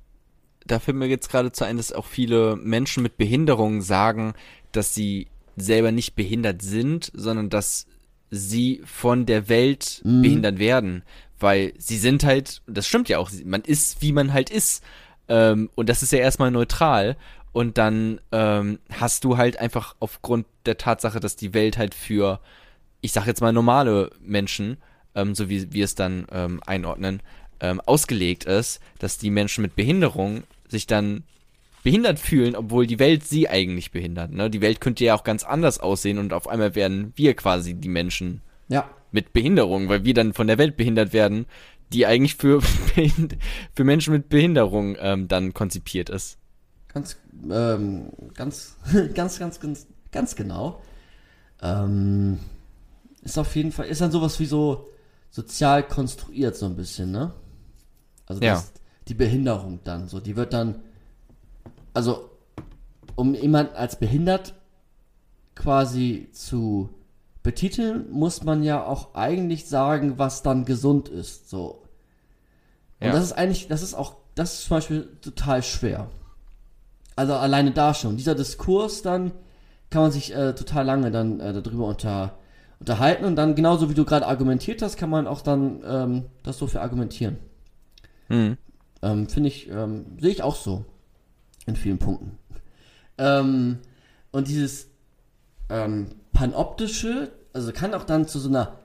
[SPEAKER 1] da fällt mir jetzt gerade zu ein, dass auch viele Menschen mit Behinderungen sagen, dass sie selber nicht behindert sind, sondern dass sie von der Welt behindert werden. Weil sie sind halt, das stimmt ja auch, man ist, wie man halt ist. Ähm, und das ist ja erstmal neutral. Und dann ähm, hast du halt einfach aufgrund der Tatsache, dass die Welt halt für, ich sag jetzt mal normale Menschen, ähm, so wie wir es dann ähm, einordnen, ähm, ausgelegt ist, dass die Menschen mit Behinderung sich dann behindert fühlen, obwohl die Welt sie eigentlich behindert. Ne? Die Welt könnte ja auch ganz anders aussehen und auf einmal werden wir quasi die Menschen
[SPEAKER 3] Ja,
[SPEAKER 1] mit Behinderung, weil wir dann von der Welt behindert werden, die eigentlich für, für Menschen mit Behinderung ähm, dann konzipiert ist.
[SPEAKER 3] ganz, ähm, ganz, ganz, ganz, ganz, ganz genau. Ähm, ist auf jeden Fall, ist dann sowas wie so sozial konstruiert so ein bisschen, ne? Also
[SPEAKER 1] Ja.
[SPEAKER 3] das, die Behinderung dann, so, die wird dann, also um jemanden als behindert quasi zu betiteln, muss man ja auch eigentlich sagen, was dann gesund ist, so. Und
[SPEAKER 1] Ja.
[SPEAKER 3] das ist eigentlich, das ist auch, das ist zum Beispiel total schwer. Also alleine da schon. Dieser Diskurs dann kann man sich äh, total lange dann äh, darüber unter, unterhalten und dann genauso wie du gerade argumentiert hast, kann man auch dann ähm, das so für argumentieren.
[SPEAKER 1] Hm.
[SPEAKER 3] Ähm, Finde ich, ähm, sehe ich auch so. In vielen Punkten. Ähm, und dieses ähm, panoptische, also kann auch dann zu so einer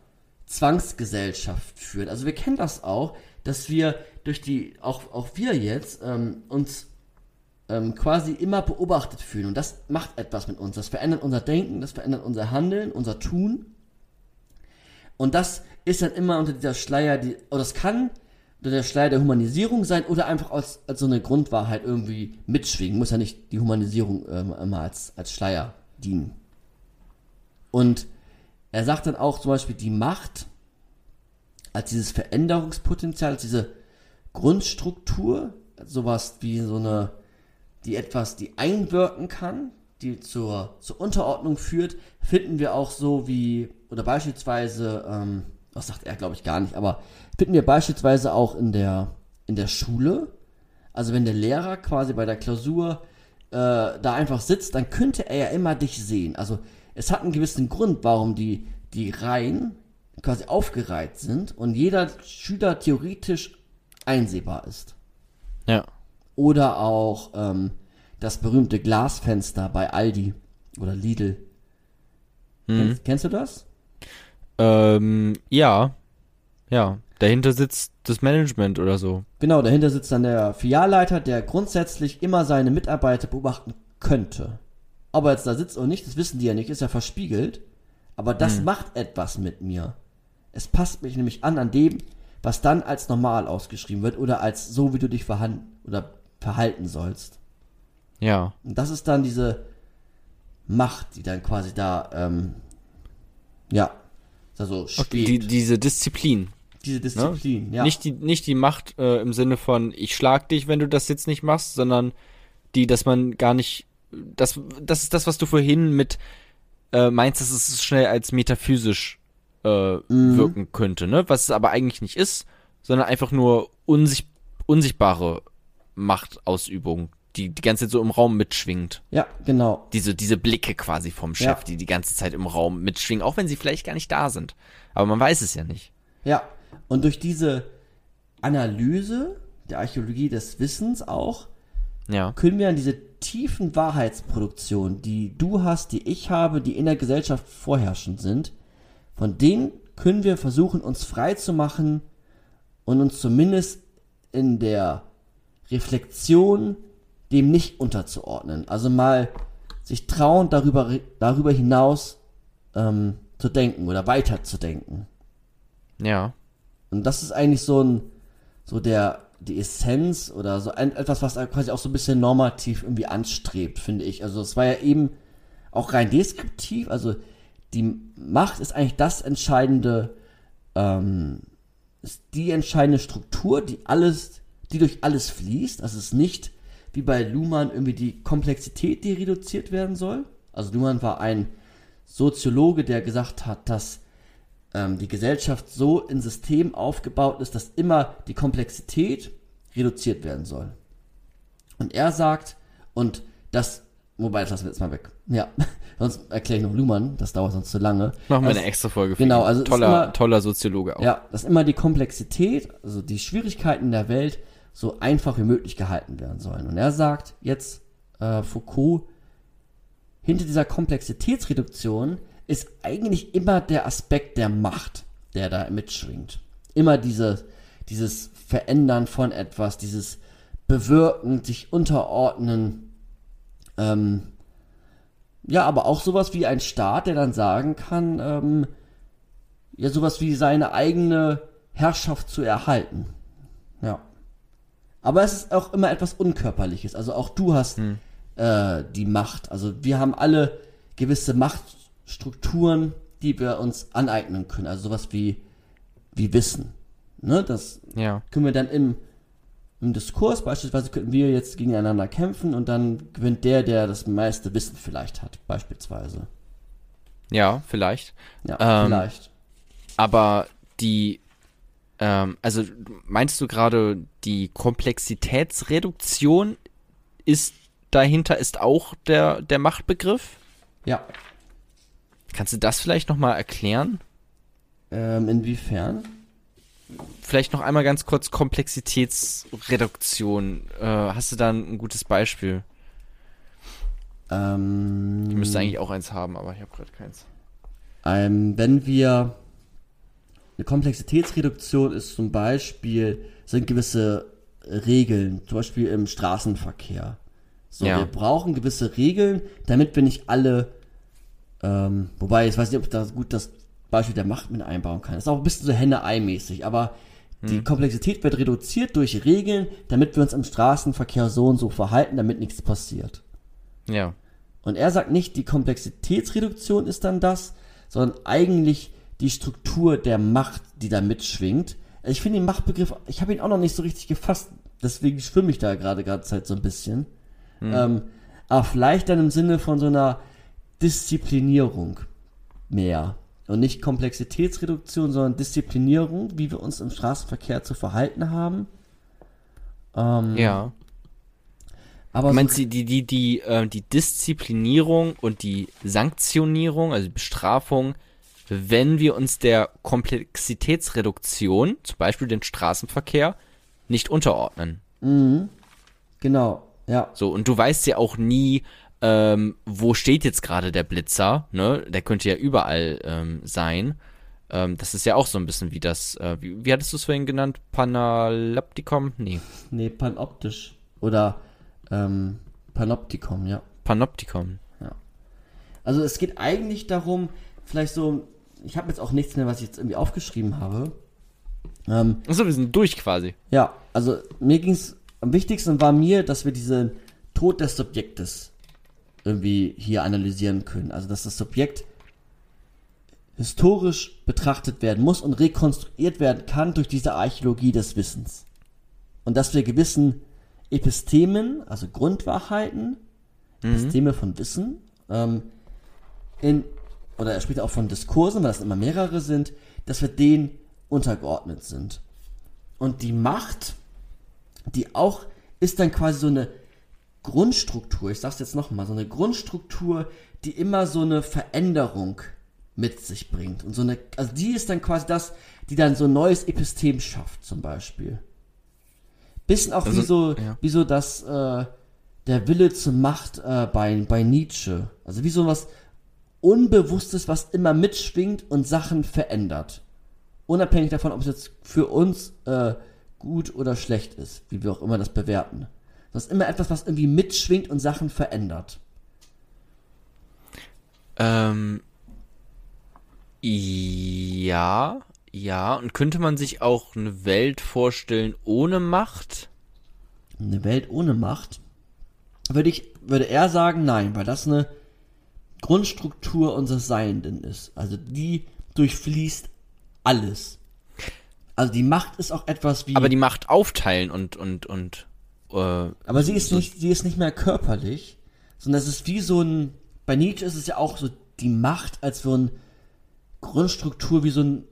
[SPEAKER 3] Zwangsgesellschaft führen. Also wir kennen das auch, dass wir durch die, auch, auch wir jetzt, ähm, uns ähm, quasi immer beobachtet fühlen. Und das macht etwas mit uns. Das verändert unser Denken, das verändert unser Handeln, unser Tun. Und das ist dann immer unter dieser Schleier, die, oder das kann der Schleier der Humanisierung sein oder einfach als, als so eine Grundwahrheit irgendwie mitschwingen. Muss ja nicht die Humanisierung ähm, immer als, als Schleier dienen. Und er sagt dann auch zum Beispiel die Macht als dieses Veränderungspotenzial, als diese Grundstruktur, sowas wie so eine, die etwas, die einwirken kann, die zur, zur Unterordnung führt, finden wir auch so wie, oder beispielsweise, ähm, was sagt er, glaube ich, gar nicht, aber finden wir beispielsweise auch in der, in der Schule. Also wenn der Lehrer quasi bei der Klausur äh, da einfach sitzt, dann könnte er ja immer dich sehen. Also es hat einen gewissen Grund, warum die, die Reihen quasi aufgereiht sind und jeder Schüler theoretisch einsehbar ist.
[SPEAKER 1] Ja.
[SPEAKER 3] Oder auch ähm, das berühmte Glasfenster bei Aldi oder Lidl. Kennst, kennst du das?
[SPEAKER 1] Ähm, ja. Ja. Dahinter sitzt das Management oder so.
[SPEAKER 3] Genau, dahinter sitzt dann der Filialleiter, der grundsätzlich immer seine Mitarbeiter beobachten könnte. Ob er jetzt da sitzt oder nicht, das wissen die ja nicht, ist ja verspiegelt. Aber das macht etwas mit mir. Es passt mich nämlich an an dem, was dann als normal ausgeschrieben wird oder als so, wie du dich verhan oder verhalten sollst.
[SPEAKER 1] Ja.
[SPEAKER 3] Und das ist dann diese Macht, die dann quasi da, ähm, ja, also
[SPEAKER 1] Okay, die, diese Disziplin.
[SPEAKER 3] Diese Disziplin, ja.
[SPEAKER 1] Nicht die, nicht die Macht äh, im Sinne von, ich schlag dich, wenn du das jetzt nicht machst, sondern die, dass man gar nicht, das, das ist das, was du vorhin mit äh, meinst, dass es schnell als metaphysisch äh,
[SPEAKER 3] Mhm.
[SPEAKER 1] wirken könnte, ne? Was es aber eigentlich nicht ist, sondern einfach nur unsicht, unsichtbare Machtausübung, die die ganze Zeit so im Raum mitschwingt.
[SPEAKER 3] ja, genau.
[SPEAKER 1] Diese, diese Blicke quasi vom Chef,
[SPEAKER 3] Ja.
[SPEAKER 1] die die ganze Zeit im Raum mitschwingen, auch wenn sie vielleicht gar nicht da sind. Aber man weiß es ja nicht.
[SPEAKER 3] Ja, und durch diese Analyse der Archäologie des Wissens auch,
[SPEAKER 1] Ja.
[SPEAKER 3] können wir an diese tiefen Wahrheitsproduktionen, die du hast, die ich habe, die in der Gesellschaft vorherrschend sind, von denen können wir versuchen, uns frei zu machen und uns zumindest in der Reflexion dem nicht unterzuordnen. Also mal sich trauen, darüber, darüber hinaus ähm, zu denken oder weiterzudenken.
[SPEAKER 1] Ja.
[SPEAKER 3] Und das ist eigentlich so ein, so der, die Essenz oder so ein, etwas, was quasi auch so ein bisschen normativ irgendwie anstrebt, finde ich. Also es war ja eben auch rein deskriptiv, also die Macht ist eigentlich das entscheidende, ähm, ist die entscheidende Struktur, die alles, die durch alles fließt. Also es ist nicht wie bei Luhmann irgendwie die Komplexität, die reduziert werden soll. Also Luhmann war ein Soziologe, der gesagt hat, dass ähm, die Gesellschaft so in System aufgebaut ist, dass immer die Komplexität reduziert werden soll. Und er sagt, und das, wobei, das lassen wir jetzt mal weg. Ja, sonst erkläre ich noch Luhmann, das dauert sonst zu lange.
[SPEAKER 1] Machen wir eine extra Folge für
[SPEAKER 3] genau, also
[SPEAKER 1] toller,
[SPEAKER 3] immer-
[SPEAKER 1] toller Soziologe auch.
[SPEAKER 3] Ja, dass immer die Komplexität, also die Schwierigkeiten der Welt so einfach wie möglich gehalten werden sollen. Und er sagt jetzt, äh, Foucault, hinter dieser Komplexitätsreduktion ist eigentlich immer der Aspekt der Macht, der da mitschwingt. Immer diese, dieses Verändern von etwas, dieses Bewirken, sich unterordnen, ähm, ja, aber auch sowas wie ein Staat, der dann sagen kann, ähm, ja, sowas wie seine eigene Herrschaft zu erhalten. Ja. Aber es ist auch immer etwas Unkörperliches. Also auch du hast äh, die Macht. Also wir haben alle gewisse Machtstrukturen, die wir uns aneignen können. Also sowas wie, wie Wissen. Ne? Das
[SPEAKER 1] Ja.
[SPEAKER 3] können wir dann im, im Diskurs, beispielsweise könnten wir jetzt gegeneinander kämpfen und dann gewinnt der, der das meiste Wissen vielleicht hat, beispielsweise.
[SPEAKER 1] Ja, vielleicht.
[SPEAKER 3] Ja,
[SPEAKER 1] Ähm,
[SPEAKER 3] vielleicht.
[SPEAKER 1] Aber die, ähm, also meinst du gerade, die Komplexitätsreduktion ist dahinter ist auch der, der Machtbegriff?
[SPEAKER 3] Ja.
[SPEAKER 1] Kannst du das vielleicht nochmal erklären?
[SPEAKER 3] Ähm, inwiefern?
[SPEAKER 1] Vielleicht noch einmal ganz kurz Komplexitätsreduktion. Äh, hast du da ein, gutes Beispiel?
[SPEAKER 3] Ähm,
[SPEAKER 1] Ich müsste eigentlich auch eins haben, aber ich habe gerade keins.
[SPEAKER 3] Ähm, wenn wir eine Komplexitätsreduktion ist zum Beispiel, sind gewisse Regeln, zum Beispiel im Straßenverkehr. So,
[SPEAKER 1] Ja.
[SPEAKER 3] wir brauchen gewisse Regeln, damit wir nicht alle, ähm, wobei, ich weiß nicht, ob ich da gut das Beispiel der Macht mit einbauen kann. Das ist auch ein bisschen so Henne-Ei-mäßig, aber die Komplexität wird reduziert durch Regeln, damit wir uns im Straßenverkehr so und so verhalten, damit nichts passiert.
[SPEAKER 1] Ja.
[SPEAKER 3] Und er sagt nicht, die Komplexitätsreduktion ist dann das, sondern eigentlich die Struktur der Macht, die da mitschwingt. Ich finde den Machtbegriff, ich habe ihn auch noch nicht so richtig gefasst, deswegen schwimme ich da gerade gerade Zeit so ein bisschen. Ähm, aber vielleicht dann im Sinne von so einer Disziplinierung mehr. Und nicht Komplexitätsreduktion, sondern Disziplinierung, wie wir uns im Straßenverkehr zu verhalten haben. Ähm,
[SPEAKER 1] Ja.
[SPEAKER 3] aber
[SPEAKER 1] Du
[SPEAKER 3] so-
[SPEAKER 1] meinst die, die, die, die, äh, die Disziplinierung und die Sanktionierung, also die Bestrafung, wenn wir uns der Komplexitätsreduktion, zum Beispiel den Straßenverkehr, nicht unterordnen.
[SPEAKER 3] genau, ja.
[SPEAKER 1] So, und du weißt ja auch nie, ähm, wo steht jetzt gerade der Blitzer, ne? Der könnte ja überall ähm, sein. Ähm, das ist ja auch so ein bisschen wie das, äh, wie, wie hattest du es vorhin genannt? Panoptikum? Nee,
[SPEAKER 3] Nee, panoptisch. Oder ähm, Panoptikum, ja.
[SPEAKER 1] Panoptikum.
[SPEAKER 3] Also es geht eigentlich darum, vielleicht so, ich habe jetzt auch nichts mehr, was ich jetzt irgendwie aufgeschrieben habe. Ähm,
[SPEAKER 1] Achso, wir sind durch quasi.
[SPEAKER 3] ja, also mir ging es, am wichtigsten war mir, dass wir diesen Tod des Subjektes irgendwie hier analysieren können. Also dass das Subjekt historisch betrachtet werden muss und rekonstruiert werden kann durch diese Archäologie des Wissens. Und dass wir gewissen Epistemen, also Grundwahrheiten, Episteme von Wissen, ähm, in, oder er spricht auch von Diskursen, weil das immer mehrere sind, dass wir denen untergeordnet sind. Und die Macht, die auch, ist dann quasi so eine Grundstruktur, ich sag's jetzt nochmal, so eine Grundstruktur, die immer so eine Veränderung mit sich bringt. Und so eine, also die ist dann quasi das, die dann so ein neues Epistem schafft, zum Beispiel. Bisschen auch
[SPEAKER 1] Also,
[SPEAKER 3] wie so,
[SPEAKER 1] ja.
[SPEAKER 3] wie so das, äh, der Wille zur Macht äh, bei, bei Nietzsche. Also wie so was Unbewusstes, was immer mitschwingt und Sachen verändert. Unabhängig davon, ob es jetzt für uns äh, gut oder schlecht ist, wie wir auch immer das bewerten. Das ist immer etwas, was irgendwie mitschwingt und Sachen verändert.
[SPEAKER 1] Ähm, ja, ja. Und könnte man sich auch eine Welt vorstellen ohne Macht?
[SPEAKER 3] Eine Welt ohne Macht? Würde ich, würde er sagen, nein, weil das eine Grundstruktur unseres Seienden ist. Also die durchfließt alles. Also die Macht ist auch etwas wie.
[SPEAKER 1] Aber die Macht aufteilen und, und, und, äh,
[SPEAKER 3] Aber sie ist nicht, sie ist nicht mehr körperlich, sondern es ist wie so ein, bei Nietzsche ist es ja auch so die Macht als so ein Grundstruktur, wie so ein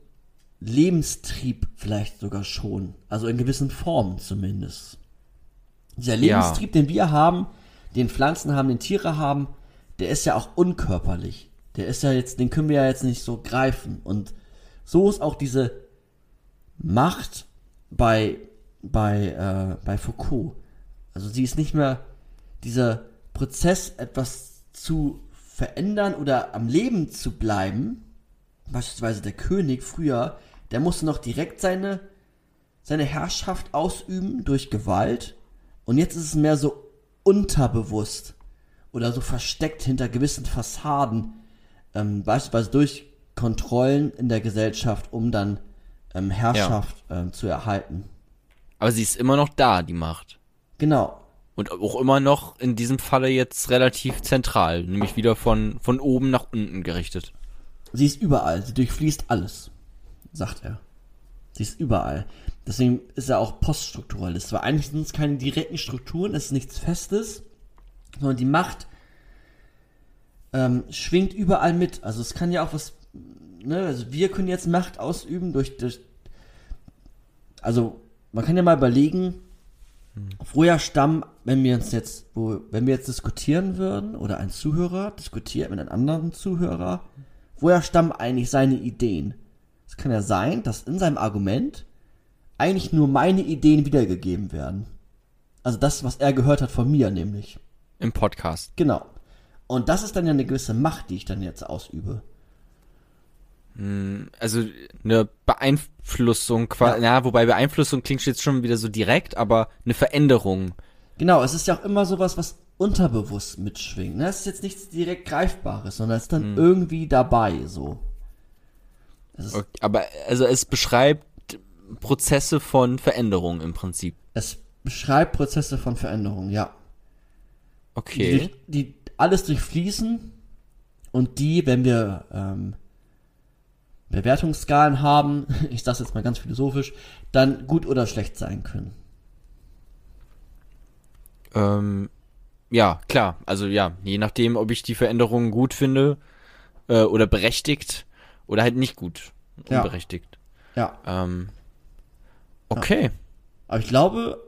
[SPEAKER 3] Lebenstrieb vielleicht sogar schon. Also in gewissen Formen zumindest. Dieser Lebenstrieb, den wir haben, den Pflanzen haben, den Tiere haben, der ist ja auch unkörperlich. Der ist ja jetzt, den können wir ja jetzt nicht so greifen. Und so ist auch diese Macht bei, bei, äh, bei Foucault. Also sie ist nicht mehr dieser Prozess, etwas zu verändern oder am Leben zu bleiben. Beispielsweise der König früher, der musste noch direkt seine, seine Herrschaft ausüben durch Gewalt. Und jetzt ist es mehr so unterbewusst oder so versteckt hinter gewissen Fassaden, ähm, beispielsweise durch Kontrollen in der Gesellschaft, um dann ähm, Herrschaft ja. ähm, zu erhalten.
[SPEAKER 1] Aber sie ist immer noch da, die Macht.
[SPEAKER 3] Genau.
[SPEAKER 1] Und auch immer noch in diesem Falle jetzt relativ zentral, nämlich wieder von, von oben nach unten gerichtet.
[SPEAKER 3] Sie ist überall, sie durchfließt alles, sagt er. Sie ist überall. Deswegen ist er auch Poststrukturalist, weil eigentlich sind es keine direkten Strukturen, es ist nichts Festes, sondern die Macht ähm, schwingt überall mit. Also es kann ja auch was, ne, also wir können jetzt Macht ausüben durch, durch also man kann ja mal überlegen. Früher Stamm, wenn wir uns jetzt, wo, wenn wir jetzt diskutieren würden oder ein Zuhörer diskutiert mit einem anderen Zuhörer, woher stammen eigentlich seine Ideen? Es kann ja sein, dass in seinem Argument eigentlich nur meine Ideen wiedergegeben werden. Also das, was er gehört hat von mir, nämlich.
[SPEAKER 1] Im Podcast.
[SPEAKER 3] Genau. Und das ist dann ja eine gewisse Macht, die ich dann jetzt ausübe.
[SPEAKER 1] Hm, also eine Beeinflussung, ja. ja, wobei Beeinflussung klingt jetzt schon wieder so direkt, aber eine Veränderung.
[SPEAKER 3] Genau, es ist ja auch immer sowas, was unterbewusst mitschwingt. Ne? Es ist jetzt nichts direkt Greifbares, sondern es ist dann hm. irgendwie dabei, so.
[SPEAKER 1] Okay, aber also es beschreibt Prozesse von Veränderung im Prinzip.
[SPEAKER 3] Es beschreibt Prozesse von Veränderung, ja.
[SPEAKER 1] Okay.
[SPEAKER 3] Die, die alles durchfließen und die, wenn wir ähm, Bewertungsskalen haben, ich sage jetzt mal ganz philosophisch, dann gut oder schlecht sein können.
[SPEAKER 1] Ähm, ja, klar. Also ja, je nachdem, ob ich die Veränderungen gut finde äh, oder berechtigt oder halt nicht gut unberechtigt.
[SPEAKER 3] Ja.
[SPEAKER 1] ja. Ähm, okay. Ja.
[SPEAKER 3] Aber ich glaube,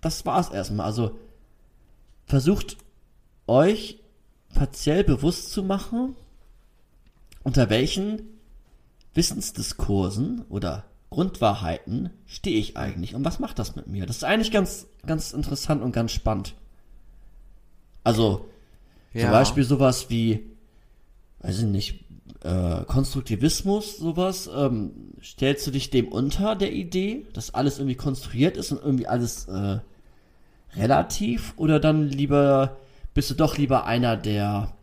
[SPEAKER 3] das war's erstmal. Also versucht euch partiell bewusst zu machen, unter welchen Wissensdiskursen oder Grundwahrheiten stehe ich eigentlich und was macht das mit mir? Das ist eigentlich ganz, ganz interessant und ganz spannend. Also, ja. zum Beispiel sowas wie, weiß ich nicht, äh, Konstruktivismus, sowas, ähm, stellst du dich dem unter, der Idee, dass alles irgendwie konstruiert ist und irgendwie alles äh, relativ oder dann lieber bist du doch lieber einer, der,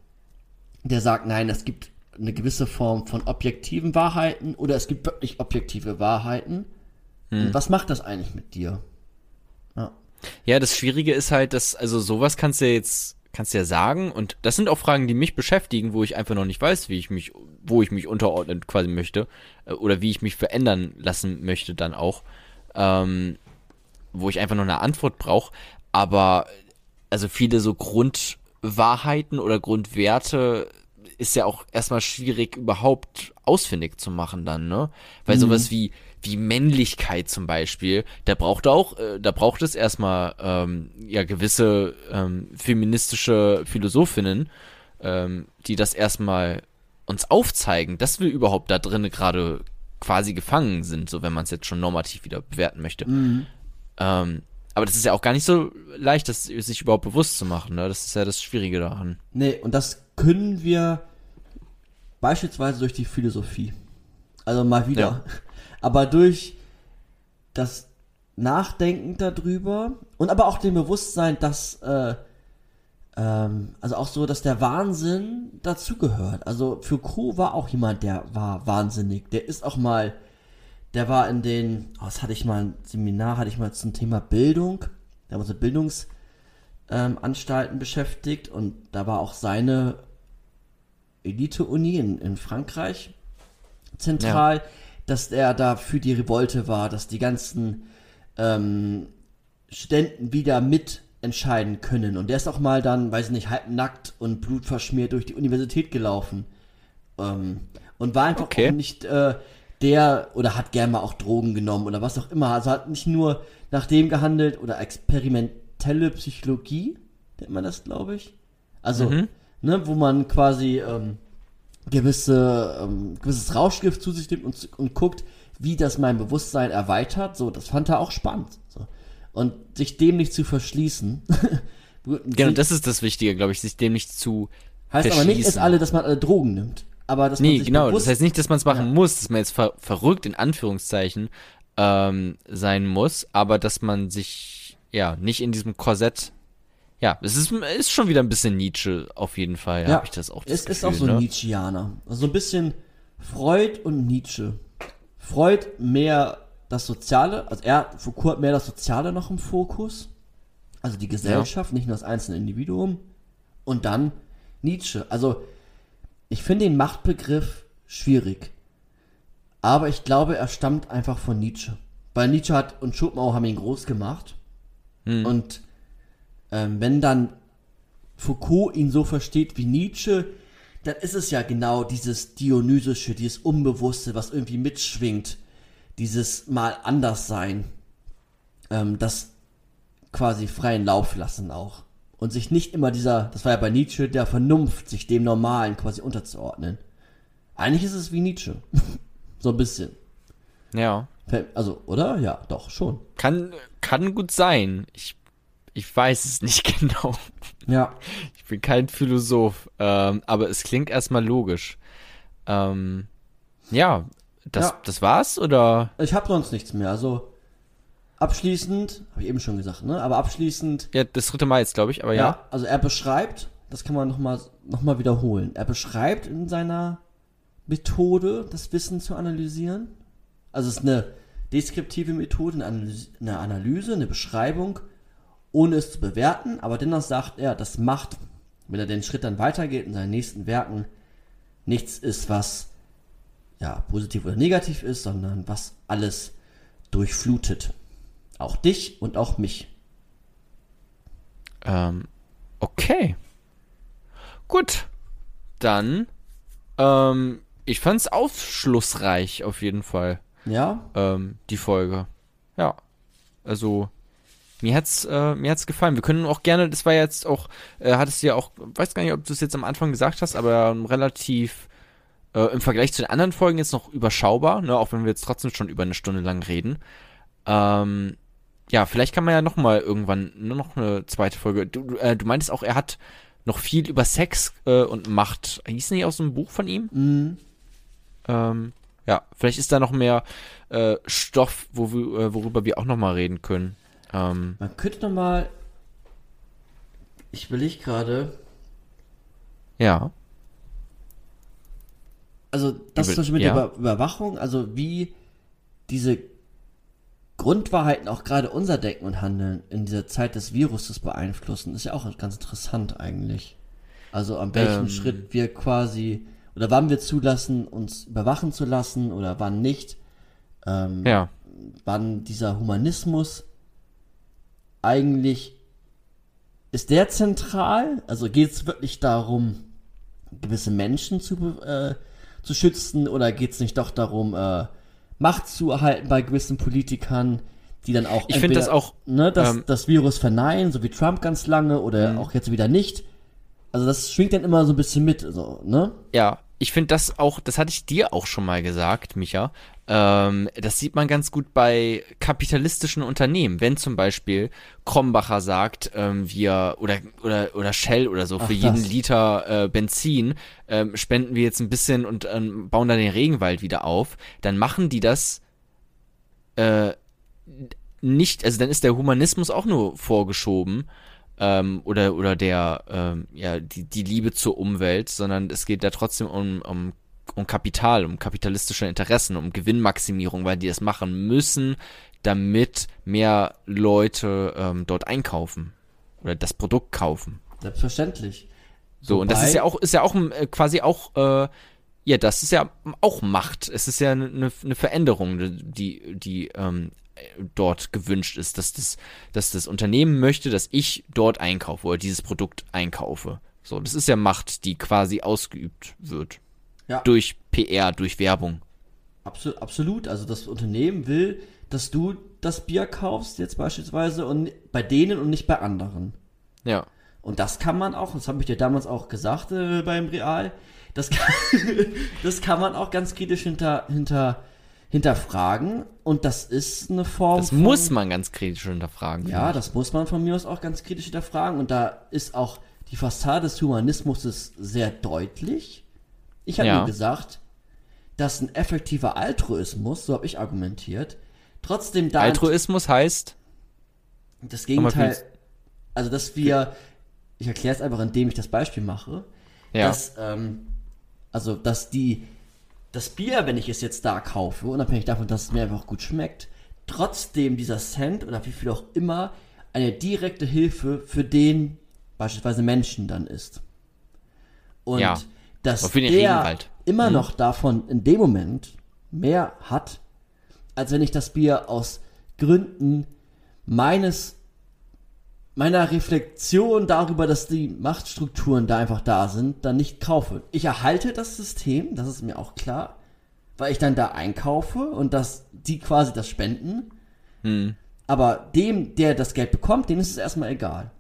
[SPEAKER 3] der sagt, nein, es gibt eine gewisse Form von objektiven Wahrheiten oder es gibt wirklich objektive Wahrheiten. Hm. was macht das eigentlich mit dir?
[SPEAKER 1] Ja. ja, das Schwierige ist halt, dass, also sowas kannst du ja jetzt, kannst du ja sagen und das sind auch Fragen, die mich beschäftigen, wo ich einfach noch nicht weiß, wie ich mich, wo ich mich unterordnen quasi möchte äh, oder wie ich mich verändern lassen möchte dann auch, ähm, wo ich einfach noch eine Antwort brauche, aber also viele so Grundwahrheiten oder Grundwerte ist ja auch erstmal schwierig überhaupt ausfindig zu machen dann, ne? Weil mhm. sowas wie wie Männlichkeit zum Beispiel, da braucht auch, äh, da braucht es erstmal ähm, ja gewisse ähm, feministische Philosophinnen, ähm, die das erstmal uns aufzeigen, dass wir überhaupt da drinnen gerade quasi gefangen sind, so wenn man es jetzt schon normativ wieder bewerten möchte. Mhm. Ähm, aber das ist ja auch gar nicht so leicht, das sich überhaupt bewusst zu machen. Ne? Das ist ja das Schwierige daran.
[SPEAKER 3] Nee, und das können wir beispielsweise durch die Philosophie. Also mal wieder. Ja. Aber durch das Nachdenken darüber und aber auch dem Bewusstsein, dass äh, ähm, also auch so, dass der Wahnsinn dazugehört. Also Foucault war auch jemand, der war wahnsinnig. Der ist auch mal, der war in den, oh, was hatte ich mal, ein Seminar hatte ich mal zum Thema Bildung. Da haben wir so Bildungsanstalten ähm, beschäftigt und da war auch seine Elite-Uni in, in Frankreich zentral, ja. dass er da für die Revolte war, dass die ganzen ähm, Studenten wieder mitentscheiden können. Und der ist auch mal dann, weiß ich nicht, halbnackt und blutverschmiert durch die Universität gelaufen. Ähm, und war einfach okay. auch nicht äh, der, oder hat gerne mal auch Drogen genommen oder was auch immer. Also hat nicht nur nach dem gehandelt oder experimentelle Psychologie, nennt man das, glaube ich. Also, mhm. Ne, wo man quasi ähm, gewisse, ähm, gewisses Rauschgift zu sich nimmt und, und guckt, wie das mein Bewusstsein erweitert. So, das fand er auch spannend. So. Und sich dem nicht zu verschließen.
[SPEAKER 1] genau, das ist das Wichtige, glaube ich, sich dem nicht zu
[SPEAKER 3] Heißt aber nicht, dass alle, dass man alle Drogen nimmt. Aber dass
[SPEAKER 1] nee, man sich genau, das heißt nicht, dass man es machen ja. muss, dass man jetzt ver verrückt in Anführungszeichen ähm, sein muss, aber dass man sich ja nicht in diesem Korsett ja, es ist, ist schon wieder ein bisschen Nietzsche auf jeden Fall, ja, habe ich das auch
[SPEAKER 3] das Es Gefühl, ist auch so ne? Nietzscheaner. Also so ein bisschen Freud und Nietzsche. Freud mehr das Soziale, also er, Foucault hat mehr das Soziale noch im Fokus. Also die Gesellschaft, ja. nicht nur das einzelne Individuum. Und dann Nietzsche. Also ich finde den Machtbegriff schwierig. Aber ich glaube, er stammt einfach von Nietzsche. Weil Nietzsche hat und Schopenhauer haben ihn groß gemacht. Hm. Und ähm, wenn dann Foucault ihn so versteht wie Nietzsche, dann ist es ja genau dieses Dionysische, dieses Unbewusste, was irgendwie mitschwingt, dieses mal anders sein, ähm, das quasi freien Lauf lassen auch. Und sich nicht immer dieser, das war ja bei Nietzsche, der Vernunft, sich dem Normalen quasi unterzuordnen. Eigentlich ist es wie Nietzsche. so ein bisschen.
[SPEAKER 1] Ja.
[SPEAKER 3] Also, oder? Ja, doch, schon.
[SPEAKER 1] Kann, kann gut sein. Ich ich weiß es nicht genau.
[SPEAKER 3] Ja.
[SPEAKER 1] Ich bin kein Philosoph, ähm, aber es klingt erstmal logisch. Ähm, ja, das, ja. das war's oder?
[SPEAKER 3] Ich habe sonst nichts mehr. Also abschließend, habe ich eben schon gesagt, ne? Aber abschließend.
[SPEAKER 1] Ja, das dritte Mal jetzt, glaube ich, aber ja. ja.
[SPEAKER 3] Also er beschreibt, das kann man nochmal noch mal wiederholen. Er beschreibt in seiner Methode, das Wissen zu analysieren. Also es ist eine deskriptive Methode, eine Analyse, eine, Analyse, eine Beschreibung ohne es zu bewerten, aber dennoch sagt er, das macht, wenn er den Schritt dann weitergeht in seinen nächsten Werken, nichts ist, was ja positiv oder negativ ist, sondern was alles durchflutet. Auch dich und auch mich.
[SPEAKER 1] Ähm, okay. Gut. Dann, ähm, ich fand's aufschlussreich auf jeden Fall.
[SPEAKER 3] Ja.
[SPEAKER 1] Ähm, die Folge. Ja. Also, mir hat's, äh, mir hat's gefallen. Wir können auch gerne, das war jetzt auch, äh, hattest du ja auch, weiß gar nicht, ob du es jetzt am Anfang gesagt hast, aber ähm, relativ äh, im Vergleich zu den anderen Folgen jetzt noch überschaubar, ne, auch wenn wir jetzt trotzdem schon über eine Stunde lang reden. Ähm, ja, vielleicht kann man ja noch mal irgendwann nur noch eine zweite Folge. Du, äh, du meintest auch, er hat noch viel über Sex äh, und Macht. Hieß nicht aus einem Buch von ihm?
[SPEAKER 3] Mhm.
[SPEAKER 1] Ähm, ja, vielleicht ist da noch mehr äh, Stoff, wo wir, äh, worüber wir auch noch mal reden können. Ähm,
[SPEAKER 3] Man könnte noch mal. Ich überlege gerade.
[SPEAKER 1] Ja.
[SPEAKER 3] Also, das Über, zum Beispiel mit ja. der Über Überwachung, also wie diese Grundwahrheiten auch gerade unser Denken und Handeln in dieser Zeit des Viruses beeinflussen, ist ja auch ganz interessant eigentlich. Also an welchem ähm, Schritt wir quasi oder wann wir zulassen, uns überwachen zu lassen oder wann nicht. Ähm,
[SPEAKER 1] ja.
[SPEAKER 3] Wann dieser Humanismus eigentlich ist der zentral? Also geht es wirklich darum, gewisse Menschen zu, äh, zu schützen oder geht es nicht doch darum, äh, Macht zu erhalten bei gewissen Politikern, die dann auch
[SPEAKER 1] ich finde das auch
[SPEAKER 3] ne, das, ähm, das Virus verneinen, so wie Trump ganz lange oder mh. auch jetzt wieder nicht. Also das schwingt dann immer so ein bisschen mit, so, ne?
[SPEAKER 1] Ja, ich finde das auch, das hatte ich dir auch schon mal gesagt, Micha. Ähm, das sieht man ganz gut bei kapitalistischen Unternehmen. Wenn zum Beispiel Krombacher sagt, ähm, wir oder oder oder Shell oder so Ach, für jeden Liter äh, Benzin ähm, spenden wir jetzt ein bisschen und ähm, bauen dann den Regenwald wieder auf, dann machen die das äh, nicht, also dann ist der Humanismus auch nur vorgeschoben ähm, oder oder der ähm, ja die die Liebe zur Umwelt, sondern es geht da trotzdem um um um Kapital, um kapitalistische Interessen, um Gewinnmaximierung, weil die das machen müssen, damit mehr Leute ähm, dort einkaufen oder das Produkt kaufen.
[SPEAKER 3] Selbstverständlich.
[SPEAKER 1] So, und das
[SPEAKER 3] Wobei-
[SPEAKER 1] ist ja auch, ist ja auch äh, quasi auch, äh, ja, das ist ja auch Macht. Es ist ja eine, eine Veränderung, die, die ähm, dort gewünscht ist, dass das, dass das Unternehmen möchte, dass ich dort einkaufe oder dieses Produkt einkaufe. So, das ist ja Macht, die quasi ausgeübt wird.
[SPEAKER 3] Ja.
[SPEAKER 1] Durch PR, durch Werbung.
[SPEAKER 3] Absolut, absolut. Also das Unternehmen will, dass du das Bier kaufst, jetzt beispielsweise, und bei denen und nicht bei anderen.
[SPEAKER 1] Ja.
[SPEAKER 3] Und das kann man auch, das habe ich dir damals auch gesagt äh, beim Real, das kann, das kann man auch ganz kritisch hinter, hinter, hinterfragen. Und das ist eine Form
[SPEAKER 1] Das muss man ganz kritisch hinterfragen.
[SPEAKER 3] Ja,
[SPEAKER 1] ich.
[SPEAKER 3] das muss man von mir aus auch ganz kritisch hinterfragen. Und da ist auch die Fassade des Humanismus sehr deutlich. Ich habe
[SPEAKER 1] Ja.
[SPEAKER 3] nur gesagt, dass ein effektiver Altruismus, so habe ich argumentiert, trotzdem da
[SPEAKER 1] Altruismus heißt,
[SPEAKER 3] das Gegenteil, also dass wir, ich erkläre es einfach, indem ich das Beispiel mache,
[SPEAKER 1] ja,
[SPEAKER 3] dass, ähm, also dass die, das Bier, wenn ich es jetzt da kaufe, unabhängig davon, dass es mir einfach gut schmeckt, trotzdem dieser Cent oder wie viel auch immer eine direkte Hilfe für den beispielsweise Menschen dann ist. Und
[SPEAKER 1] Ja.
[SPEAKER 3] dass der
[SPEAKER 1] Regenwald.
[SPEAKER 3] immer noch davon in dem Moment mehr hat, als wenn ich das Bier aus Gründen meines meiner Reflexion darüber, dass die Machtstrukturen da einfach da sind, dann nicht kaufe. Ich erhalte das System, das ist mir auch klar, weil ich dann da einkaufe und dass die quasi das spenden. Aber dem, der das Geld bekommt, dem ist es erstmal egal.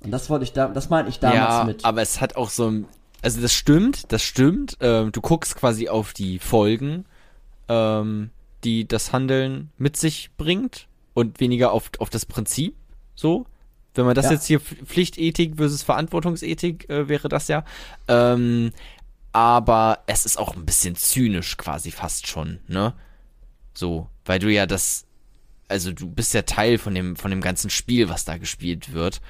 [SPEAKER 3] Und das wollte ich da, das meinte ich damals
[SPEAKER 1] ja,
[SPEAKER 3] mit.
[SPEAKER 1] aber es hat auch so ein, also das stimmt, das stimmt. Ähm, du guckst quasi auf die Folgen, ähm, die das Handeln mit sich bringt und weniger auf, auf das Prinzip. So, wenn man das
[SPEAKER 3] Ja.
[SPEAKER 1] jetzt hier Pf- Pflichtethik versus Verantwortungsethik äh, wäre das ja. Ähm, aber es ist auch ein bisschen zynisch quasi fast schon, ne? So, weil du ja das, also du bist ja Teil von dem, von dem ganzen Spiel, was da gespielt wird.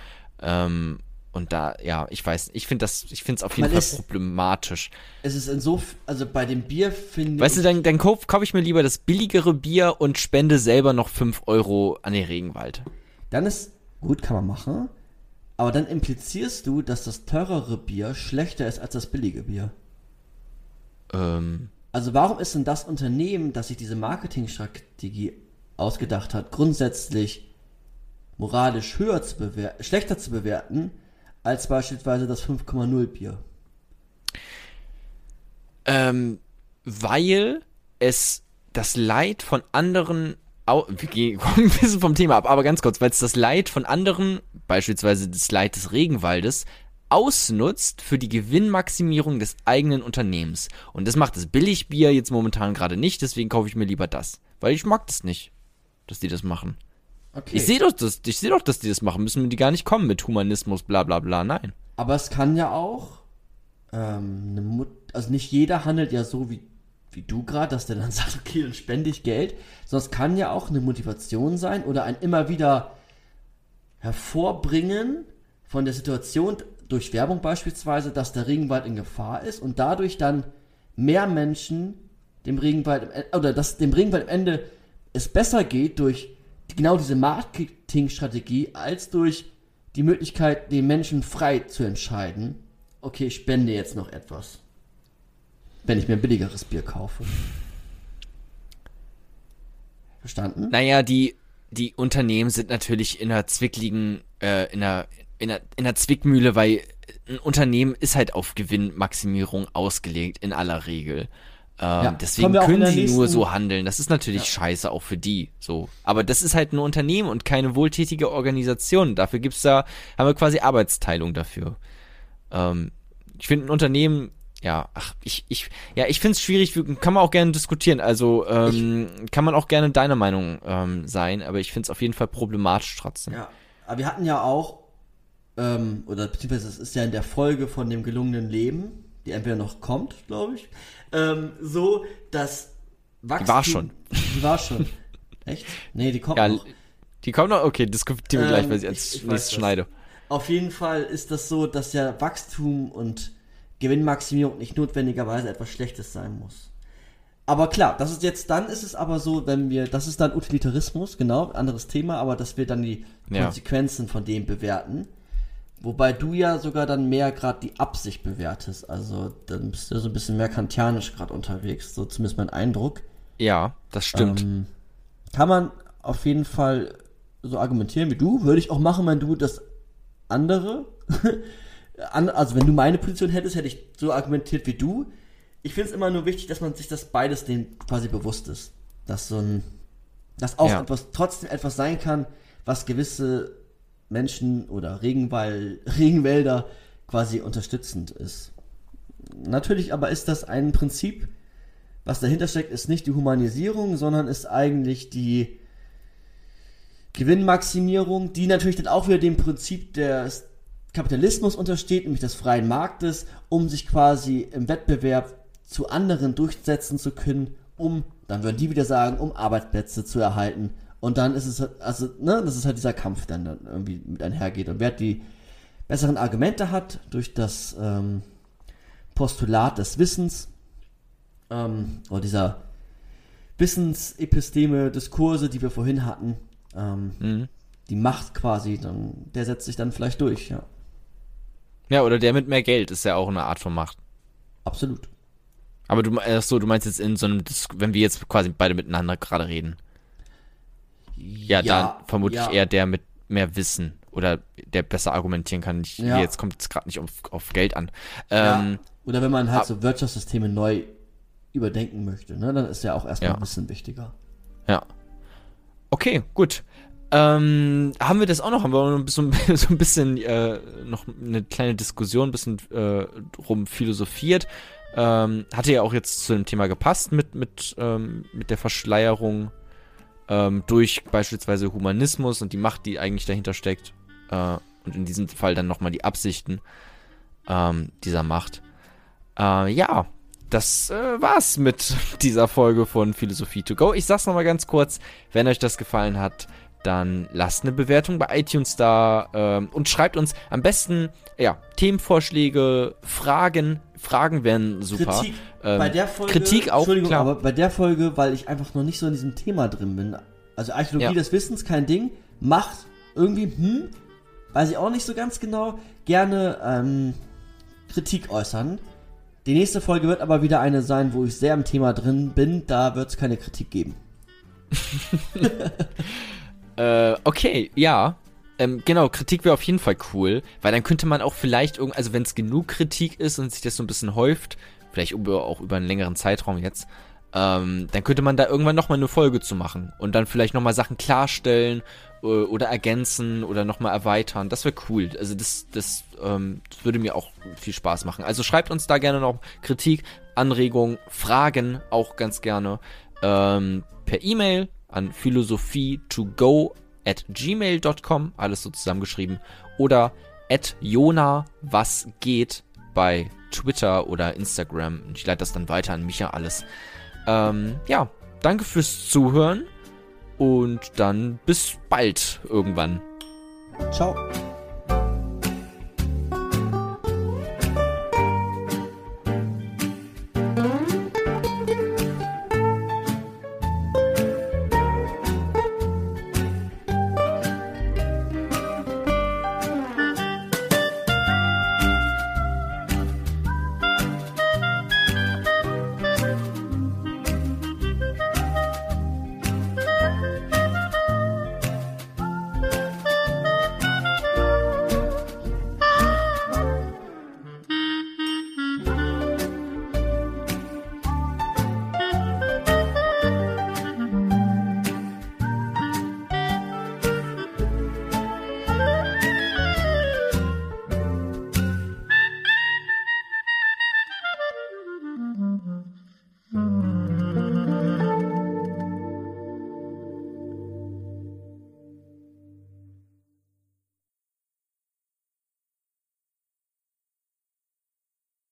[SPEAKER 1] Ähm, und da, ja, ich weiß, ich finde das, ich finde es auf jeden
[SPEAKER 3] Man
[SPEAKER 1] Fall
[SPEAKER 3] ist-
[SPEAKER 1] problematisch.
[SPEAKER 3] es ist insofern, also bei dem Bier finde
[SPEAKER 1] Weißt du,
[SPEAKER 3] ich,
[SPEAKER 1] dann, dann kaufe kauf ich mir lieber das billigere Bier und spende selber noch 5 Euro an den Regenwald.
[SPEAKER 3] dann ist, gut, kann man machen, aber dann implizierst du, dass das teurere Bier schlechter ist als das billige Bier.
[SPEAKER 1] Ähm,
[SPEAKER 3] Also warum ist denn das Unternehmen, das sich diese Marketingstrategie ausgedacht hat, grundsätzlich moralisch höher zu bewerten, schlechter zu bewerten, als beispielsweise das 5,0 Bier?
[SPEAKER 1] ähm, weil es das Leid von anderen, au wir gehen kommen ein bisschen vom Thema ab, aber ganz kurz, weil es das Leid von anderen, beispielsweise das Leid des Regenwaldes, ausnutzt für die Gewinnmaximierung des eigenen Unternehmens. Und das macht das Billigbier jetzt momentan gerade nicht, deswegen kaufe ich mir lieber das. Weil ich mag das nicht, dass die das machen.
[SPEAKER 3] Okay.
[SPEAKER 1] Ich sehe doch, das, ich sehe doch, dass die das machen. Müssen die gar nicht kommen mit Humanismus, bla bla bla. Nein.
[SPEAKER 3] Aber es kann ja auch, ähm, eine Mut also nicht jeder handelt ja so wie, wie du gerade, dass der dann sagt, okay, dann spende ich Geld, sondern es kann ja auch eine Motivation sein oder ein immer wieder hervorbringen von der Situation durch Werbung beispielsweise, dass der Regenwald in Gefahr ist und dadurch dann mehr Menschen dem Regenwald oder dass dem Regenwald am Ende es besser geht durch genau diese Marketingstrategie als durch die Möglichkeit, den Menschen frei zu entscheiden, okay, ich spende jetzt noch etwas. Wenn ich mir ein billigeres Bier kaufe. Verstanden?
[SPEAKER 1] Naja, die, die Unternehmen sind natürlich in einer zwickligen, äh, in einer, in einer, in einer Zwickmühle, weil ein Unternehmen ist halt auf Gewinnmaximierung ausgelegt, in aller Regel. Ähm,
[SPEAKER 3] Ja,
[SPEAKER 1] deswegen können sie nur so handeln. Das ist natürlich scheiße auch für die. So. Aber das ist halt ein Unternehmen und keine wohltätige Organisation. Dafür gibt's da, haben wir quasi Arbeitsteilung dafür. Ähm, ich finde ein Unternehmen, ja, ach, ich, ich, ja, ich finde es schwierig, kann man auch gerne diskutieren. Also ähm, kann man auch gerne deiner Meinung ähm, sein, aber ich finde es auf jeden Fall problematisch trotzdem.
[SPEAKER 3] Ja. Aber wir hatten ja auch, ähm, oder beziehungsweise es ist ja in der Folge von dem gelungenen Leben, die entweder noch kommt, glaube ich, ähm, so, dass Wachstum...
[SPEAKER 1] war schon.
[SPEAKER 3] Die war schon. Echt? Nee, die kommt
[SPEAKER 1] Ja,
[SPEAKER 3] noch.
[SPEAKER 1] Die kommen noch? Okay, diskutieren wir gleich,
[SPEAKER 3] Ähm,
[SPEAKER 1] weil ich
[SPEAKER 3] ich-
[SPEAKER 1] als
[SPEAKER 3] ich
[SPEAKER 1] nächstes schneide.
[SPEAKER 3] Auf jeden Fall ist das so, dass ja Wachstum und Gewinnmaximierung nicht notwendigerweise etwas Schlechtes sein muss. Aber klar, das ist jetzt, dann ist es aber so, wenn wir, das ist dann Utilitarismus, genau, anderes Thema, aber dass wir dann die
[SPEAKER 1] Ja.
[SPEAKER 3] Konsequenzen von dem bewerten. Wobei du ja sogar dann mehr gerade die Absicht bewertest. Also dann bist du so ein bisschen mehr kantianisch gerade unterwegs, so zumindest mein Eindruck.
[SPEAKER 1] Ja, das stimmt.
[SPEAKER 3] Ähm, kann man auf jeden Fall so argumentieren wie du. Würde ich auch machen, wenn du das andere. An, also wenn du meine Position hättest, hätte ich so argumentiert wie du. Ich finde es immer nur wichtig, dass man sich das beides dem quasi bewusst ist. Dass so ein. Dass auch
[SPEAKER 1] Ja.
[SPEAKER 3] etwas trotzdem etwas sein kann, was gewisse Menschen oder Regenwald, Regenwälder quasi unterstützend ist. Natürlich aber ist das ein Prinzip, was dahinter steckt, ist nicht die Humanisierung, sondern ist eigentlich die Gewinnmaximierung, die natürlich dann auch wieder dem Prinzip des Kapitalismus untersteht, nämlich des freien Marktes, um sich quasi im Wettbewerb zu anderen durchsetzen zu können, um, dann würden die wieder sagen, um Arbeitsplätze zu erhalten. Und dann ist es, halt- also, ne, das ist halt dieser Kampf, der dann irgendwie mit einhergeht. Und wer die besseren Argumente hat, durch das ähm, Postulat des Wissens, ähm, oder dieser Wissensepisteme, Diskurse, die wir vorhin hatten, ähm,
[SPEAKER 1] Mhm.
[SPEAKER 3] die Macht quasi, dann, der setzt sich dann vielleicht durch, ja.
[SPEAKER 1] Ja, oder der mit mehr Geld ist ja auch eine Art von Macht.
[SPEAKER 3] Absolut.
[SPEAKER 1] Aber du, ach so, du meinst jetzt in so einem, wenn wir jetzt quasi beide miteinander gerade reden. Ja, dann vermutlich
[SPEAKER 3] ja.
[SPEAKER 1] eher der mit mehr Wissen oder der besser argumentieren kann. Ich,
[SPEAKER 3] Ja.
[SPEAKER 1] Jetzt kommt es gerade nicht auf, auf Geld an.
[SPEAKER 3] Ja.
[SPEAKER 1] Ähm,
[SPEAKER 3] Oder wenn man halt so Wirtschaftssysteme neu überdenken möchte, ne, dann ist ja auch erstmal
[SPEAKER 1] Ja.
[SPEAKER 3] Wissen wichtiger.
[SPEAKER 1] Ja. Okay, gut. Ähm, haben wir das auch noch? Haben wir so, so ein bisschen äh, noch eine kleine Diskussion, ein bisschen äh, rum philosophiert. Ähm, hatte ja auch jetzt zu dem Thema gepasst mit, mit, ähm, mit der Verschleierung ähm, durch beispielsweise Humanismus und die Macht, die eigentlich dahinter steckt. Äh, und in diesem Fall dann nochmal die Absichten ähm, dieser Macht. Äh, ja, das äh, war's mit dieser Folge von Philosophie to go. Ich sag's nochmal ganz kurz, wenn euch das gefallen hat, dann lasst eine Bewertung bei iTunes da ähm, und schreibt uns am besten ja, Themenvorschläge, Fragen. Fragen wären super.
[SPEAKER 3] Kritik
[SPEAKER 1] Ähm,
[SPEAKER 3] bei der Folge,
[SPEAKER 1] Kritik auch,
[SPEAKER 3] Entschuldigung,
[SPEAKER 1] klar.
[SPEAKER 3] aber bei der Folge, weil ich einfach noch nicht so in diesem Thema drin bin. Also Archäologie
[SPEAKER 1] Ja.
[SPEAKER 3] des Wissens, kein Ding. Macht irgendwie, hm, weiß ich auch nicht so ganz genau, gerne ähm, Kritik äußern. Die nächste Folge wird aber wieder eine sein, wo ich sehr im Thema drin bin. Da wird es keine Kritik geben.
[SPEAKER 1] Äh, okay, ja. Ähm, genau, Kritik wäre auf jeden Fall cool, weil dann könnte man auch vielleicht irgend, also wenn es genug Kritik ist und sich das so ein bisschen häuft, vielleicht über, auch über einen längeren Zeitraum jetzt, ähm, dann könnte man da irgendwann nochmal eine Folge zu machen und dann vielleicht nochmal Sachen klarstellen äh, oder ergänzen oder nochmal erweitern. Das wäre cool. Also das, das, ähm, das würde mir auch viel Spaß machen. Also schreibt uns da gerne noch Kritik, Anregungen, Fragen auch ganz gerne ähm, per E-Mail an philosophie to go at gmail.com, alles so zusammengeschrieben, oder at Jona was geht bei Twitter oder Instagram. Ich leite das dann weiter an Micha alles. Ähm, ja, danke fürs Zuhören und dann bis bald irgendwann.
[SPEAKER 3] Ciao.